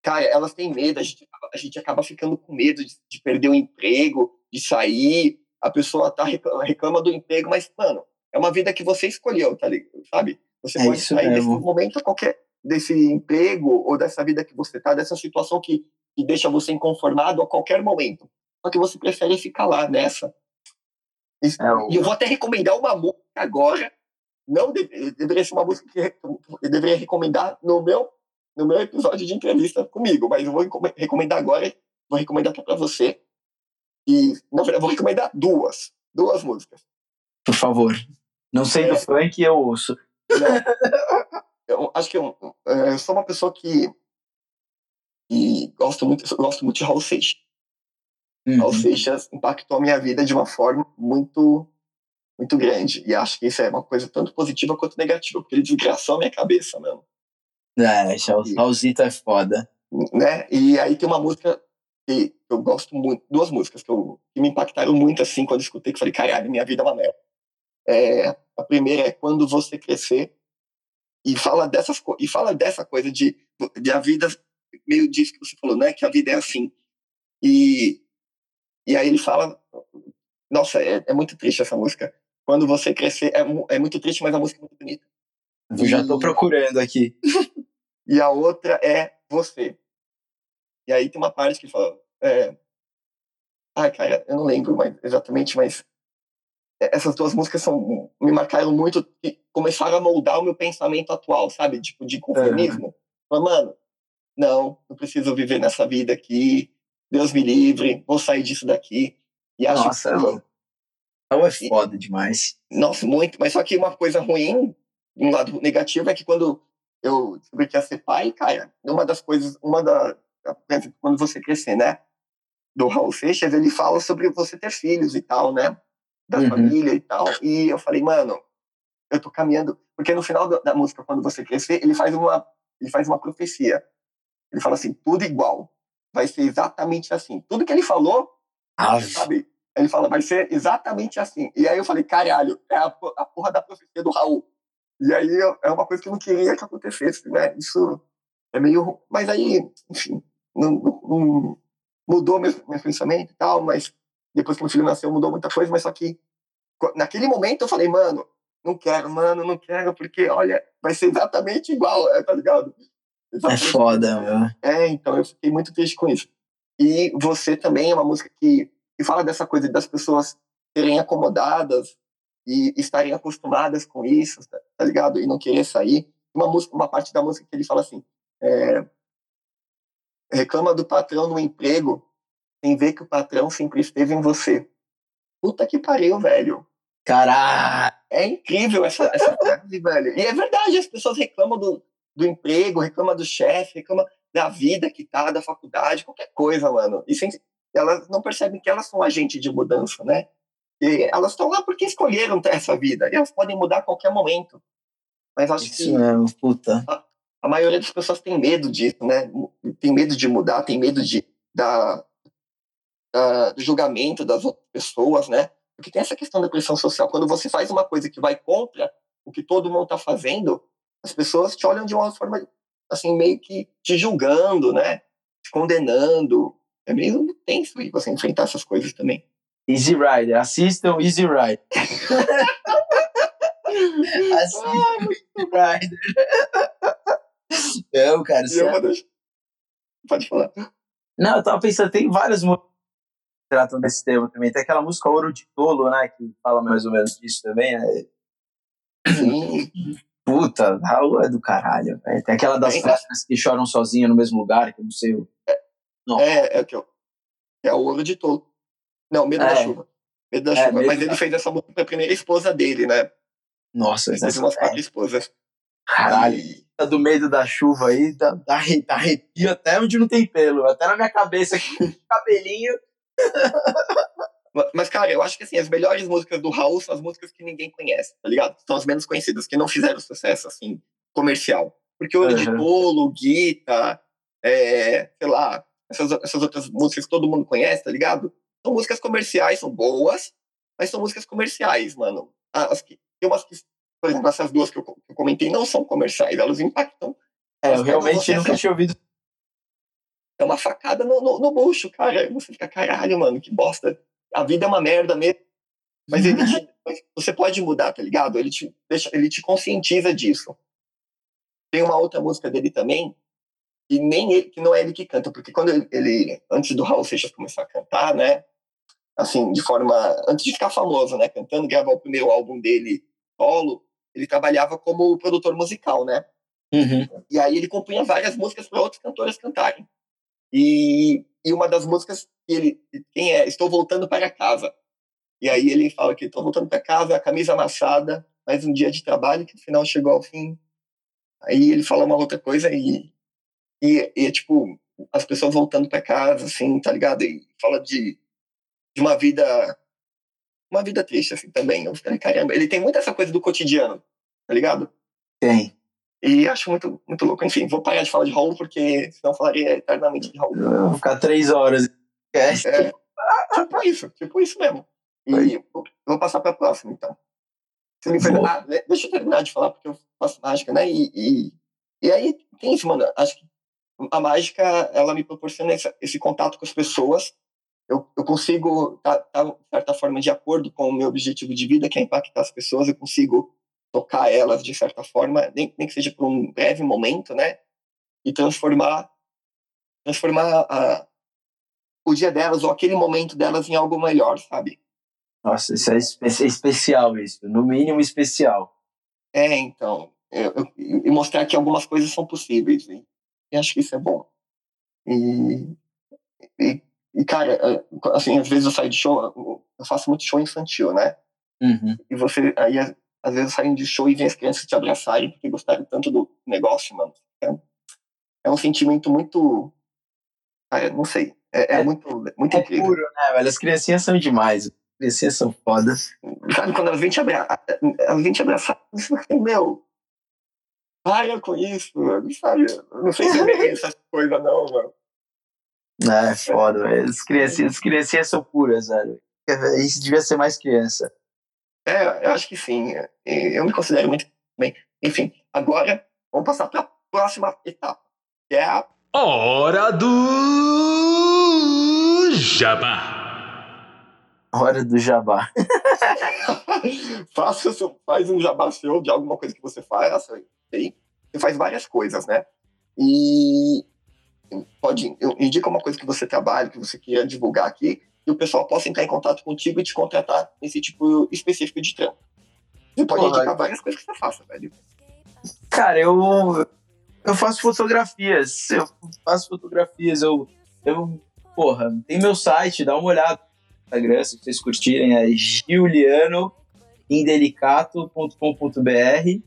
cara, elas têm medo, a gente, a gente acaba ficando com medo de, de perder o emprego, de sair, a pessoa tá reclama, reclama do emprego, mas, mano, é uma vida que você escolheu, tá ligado? Sabe? Você é pode sair mesmo. desse momento qualquer desse emprego ou dessa vida que você tá, dessa situação que, que deixa você inconformado a qualquer momento. Só que você prefere ficar lá nessa. E, é, e eu vou até recomendar uma música agora. Não deve, deveria ser uma música que eu deveria recomendar no meu, no meu episódio de entrevista comigo, mas eu vou recomendar agora, vou recomendar para você, e, na verdade, vou recomendar duas. Duas músicas. Por favor. Não sei é, do funk, eu ouço. Eu acho que eu, é, eu, sou uma pessoa que, que gosto muito, gosto muito de Raul Seixas. Uhum. Raul Seixas impactou a minha vida de uma forma muito muito grande. E acho que isso é uma coisa tanto positiva quanto negativa, porque ele desgraçou a minha cabeça, mano. É, Raulzito é foda. Né? E aí tem uma música que eu gosto muito, duas músicas que, eu, que me impactaram muito assim quando eu escutei, que falei, caralho, minha vida é uma merda. É, a primeira é Quando Você Crescer, e fala, dessas, e fala dessa coisa de, de a vida, meio disso que você falou, né? Que a vida é assim. E, e aí ele fala, nossa, é, é muito triste essa música. Quando você crescer, é, é muito triste, mas a música é muito bonita. Eu já estou procurando aqui. [laughs] e a outra é Você. E aí tem uma parte que fala. É... Ai, cara, eu não lembro mais, exatamente, mas essas duas músicas são, me marcaram muito e começaram a moldar o meu pensamento atual, sabe? Tipo, de conformismo. É. mano, não, não preciso viver nessa vida aqui. Deus me livre, vou sair disso daqui. E acho Nossa, que. Não é foda demais. Nossa, muito. Mas só que uma coisa ruim, um lado negativo, é que quando eu descobri que ia ser pai, cara, uma das coisas, uma da, quando você crescer, né? Do Raul Seixas, ele fala sobre você ter filhos e tal, né? Da uhum. família e tal. E eu falei, mano, eu tô caminhando. Porque no final da música, quando você crescer, ele faz uma, ele faz uma profecia. Ele fala assim: tudo igual. Vai ser exatamente assim. Tudo que ele falou, ah. sabe? Ele fala, vai ser exatamente assim. E aí eu falei, caralho, é a, a porra da profecia do Raul. E aí é uma coisa que eu não queria que acontecesse, né? Isso é meio. Mas aí, enfim, não, não, mudou meu, meu pensamento e tal, mas depois que meu filho nasceu mudou muita coisa, mas só que naquele momento eu falei, mano, não quero, mano, não quero, porque olha, vai ser exatamente igual, é, tá ligado? É exatamente. É foda, meu. É, então eu fiquei muito triste com isso. E você também é uma música que, que fala dessa coisa das pessoas serem acomodadas e estarem acostumadas com isso, tá, tá ligado? E não querer sair. Uma, música, uma parte da música que ele fala assim: é, reclama do patrão no emprego sem ver que o patrão sempre esteve em você. Puta que pariu, velho. Caralho! É incrível essa, essa frase, velho. E é verdade, as pessoas reclamam do, do emprego, reclamam do chefe, reclamam da vida que tá, da faculdade, qualquer coisa, mano. E sem, elas não percebem que elas são agente de mudança, né? E elas estão lá porque escolheram ter essa vida. E elas podem mudar a qualquer momento. Mas acho Isso que. Mesmo, puta. A, a, maioria das pessoas tem medo disso, né? Tem medo de mudar, tem medo de, da, da, do julgamento das outras pessoas, né? Porque tem essa questão da pressão social. Quando você faz uma coisa que vai contra o que todo mundo está fazendo, as pessoas te olham de uma forma, assim, meio que te julgando, né? Te condenando. É meio tenso você enfrentar essas coisas também. Easy Rider. Assistam Easy Rider. [laughs] Assistam Easy Rider. Não, cara, sério. Pode falar. Não, eu tava pensando, tem várias músicas que tratam desse tema também. Tem aquela música Ouro de Tolo, né? Que fala mais ou menos disso também, né? Puta, Raul é do caralho. Tem aquela das festas que choram sozinha no mesmo lugar, que eu não sei. É, não. é, é, que eu, é o Ouro de Tolo. Não, Medo é. da Chuva. Medo da é, Chuva. Mas ele fez essa música com a primeira esposa dele, né? Nossa, ele teve umas quatro é. esposas. Caralho. Tá do medo da chuva aí, dá, dá arrepio até onde não tem pelo. Até na minha cabeça aqui, [laughs] cabelinho. Mas, cara, eu acho que assim, as melhores músicas do Raul são as músicas que ninguém conhece, tá ligado? São as menos conhecidas, que não fizeram sucesso, assim, comercial. Porque o uhum. de Tolo, Guita, é, sei lá, essas, essas outras músicas que todo mundo conhece, tá ligado? São músicas comerciais, são boas, mas são músicas comerciais, mano. As que, tem umas que, por exemplo, essas duas que eu, comentei não são comerciais, elas impactam. É, eu realmente nunca tinha ouvido. É uma facada no, no, no bucho, cara. Você fica, caralho, mano, que bosta. A vida é uma merda mesmo. Mas ele te, [laughs] você pode mudar, tá ligado? Ele te, deixa, ele te conscientiza disso. Tem uma outra música dele também, e nem ele, que não é ele que canta, porque quando ele, ele, antes do Raul Seixas começar a cantar, né, assim, de forma, antes de ficar famoso, né, cantando, gravar o primeiro álbum dele solo, ele trabalhava como produtor musical, né, uhum. e aí ele compunha várias músicas para outros cantores cantarem, e, e uma das músicas que ele, quem é, Estou Voltando para Casa, e aí ele fala que estou voltando para casa, a camisa amassada, mais um dia de trabalho que no final chegou ao fim, aí ele fala uma outra coisa e e, e tipo, as pessoas voltando para casa, assim, tá ligado? E fala de, de uma vida. Uma vida triste, assim, também. Eu falei, caramba, ele tem muita essa coisa do cotidiano, tá ligado? Tem. E acho muito, muito louco. Enfim, vou parar de falar de Raul, porque senão falaria eternamente de Raul. vou ficar três horas. É, tipo isso, tipo isso mesmo. E vou, vou passar para a próxima, então. Você me ah, deixa eu terminar de falar, porque eu faço mágica, né? E, e, e aí tem isso, mano. Acho que a mágica ela me proporciona esse, esse contato com as pessoas. Eu, eu consigo estar, tá, tá, de certa forma, de acordo com o meu objetivo de vida, que é impactar as pessoas. Eu consigo tocar elas de certa forma, nem, nem que seja por um breve momento, né? E transformar, transformar a, o dia delas ou aquele momento delas em algo melhor, sabe? Nossa, isso é, espe é especial, isso. No mínimo especial. É, então. E mostrar que algumas coisas são possíveis. Hein? E acho que isso é bom. E, e, e, cara, é, assim, às vezes eu saio de show, eu faço muito show infantil, né? Uhum. E você, aí às vezes saem de show e vem as crianças te abraçarem porque gostaram tanto do negócio, mano. É, é um sentimento muito. Ah, não sei. É, é, é muito, muito é incrível. puro, né, velho? As criancinhas são demais. As criancinhas são fodas. Sabe, quando elas vêm te abraçar, elas vêm te abraçar, meu, para com isso, mano, sabe? Não sei se é [laughs] essa coisa, não, mano. É, foda, velho. As criancinhas, as criancinhas são puras, velho. Isso devia ser mais criança. É, eu acho que sim. Eu me considero muito bem. Enfim, agora vamos passar para a próxima etapa. que é a Hora do Jabá. Hora do Jabá. [laughs] Faça seu, faz um jabá seu de alguma coisa que você faz. Aí, você faz várias coisas, né? E pode indica uma coisa que você trabalha, que você queira divulgar aqui, e o pessoal possa entrar em contato contigo e te contratar nesse tipo específico de trampo. Você pode Porra. indicar várias coisas que você faça, velho. Cara, eu eu faço fotografias. Eu faço fotografias. Eu, eu porra, tem meu site, dá uma olhada no Instagram, se vocês curtirem, é giulianoindelicato.com.br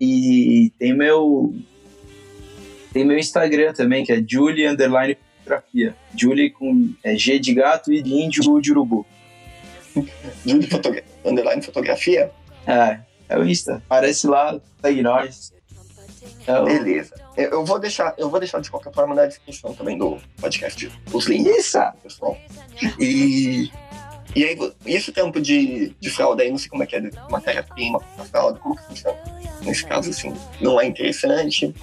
e tem meu tem meu Instagram também, que é Julie Underline Fotografia. Julie com é, G de gato e de índio de urubu. Julie fotogra Underline Fotografia? É, é o Insta. Aparece lá, segue nós. Então... Beleza. Eu vou deixar, eu vou deixar de qualquer forma na descrição também do podcast os links, Isso. pessoal. E e aí, esse tempo de, de fralda aí, não sei como é que é, matéria-prima fralda, como que funciona? Nesse caso, assim, não é interessante?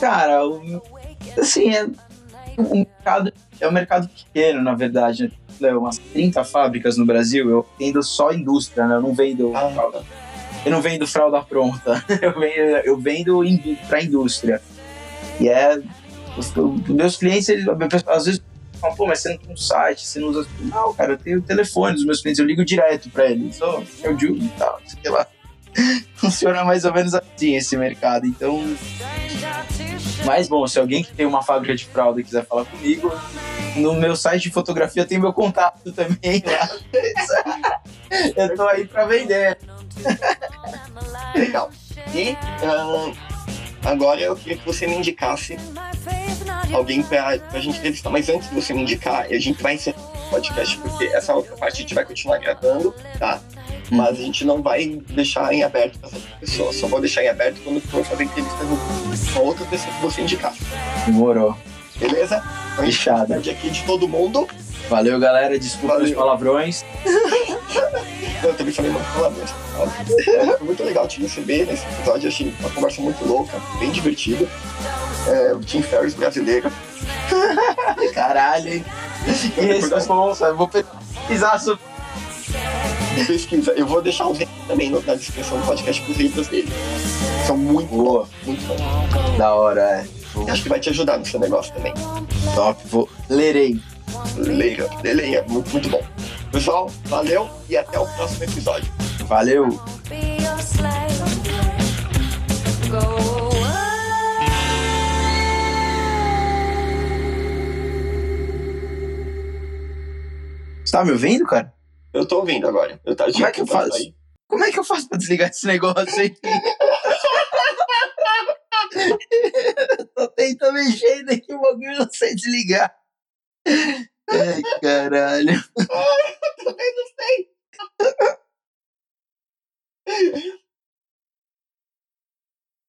Cara, o, assim, é um mercado, é um mercado pequeno, na verdade. Né? Umas 30 fábricas no Brasil, eu vendo só indústria, né? Eu não vendo ah. fralda. Eu não vendo fralda pronta. [laughs] Eu vendo, eu vendo pra indústria. E é. Os, meus clientes, eles, às vezes, falam, pô, mas você não tem um site, você não usa. Não, cara, eu tenho o telefone dos meus clientes, eu ligo direto pra eles. Oh, eu digo e tal, sei lá. [laughs] Funciona mais ou menos assim esse mercado. Então, mas bom, se alguém que tem uma fábrica de fralda quiser falar comigo, no meu site de fotografia tem meu contato [laughs] também lá. Eu tô aí para vender. Legal. E uh, agora eu queria que você me indicasse alguém pra, pra gente entrevistar. Mas antes de você me indicar, a gente vai encerrar o podcast, porque essa outra parte a gente vai continuar gravando, tá? Mas a gente não vai deixar em aberto para essa pessoa. Só vou deixar em aberto quando for fazer entrevista com outra pessoa que você indicar. Demorou. Beleza? Então, Fechado. aqui de todo mundo. Valeu, galera. Desculpa Valeu. os palavrões. [laughs] Eu também falei muito palavrões. [laughs] Foi muito legal te receber nesse episódio. Achei uma conversa muito louca, bem divertida. É, o Tim Ferriss brasileiro. [laughs] Caralho, hein? E esse eu vou pesquisar sobre pesquisa. Eu vou deixar o link também na descrição do podcast com os livros dele. São muito Boa. muito bons. Da hora, é. Acho que vai te ajudar no seu negócio também. Top, vou. Lerei. Leia, leia, muito, muito bom. Pessoal, valeu e até o próximo episódio. Valeu! Você tá me ouvindo, cara? Eu tô ouvindo agora. Eu tava Como é que eu faço? Aí. Como é que eu faço pra desligar esse negócio aí? [laughs] eu tô tentando mexer daqui o bagulho não sei desligar. Ai, caralho. eu também não sei.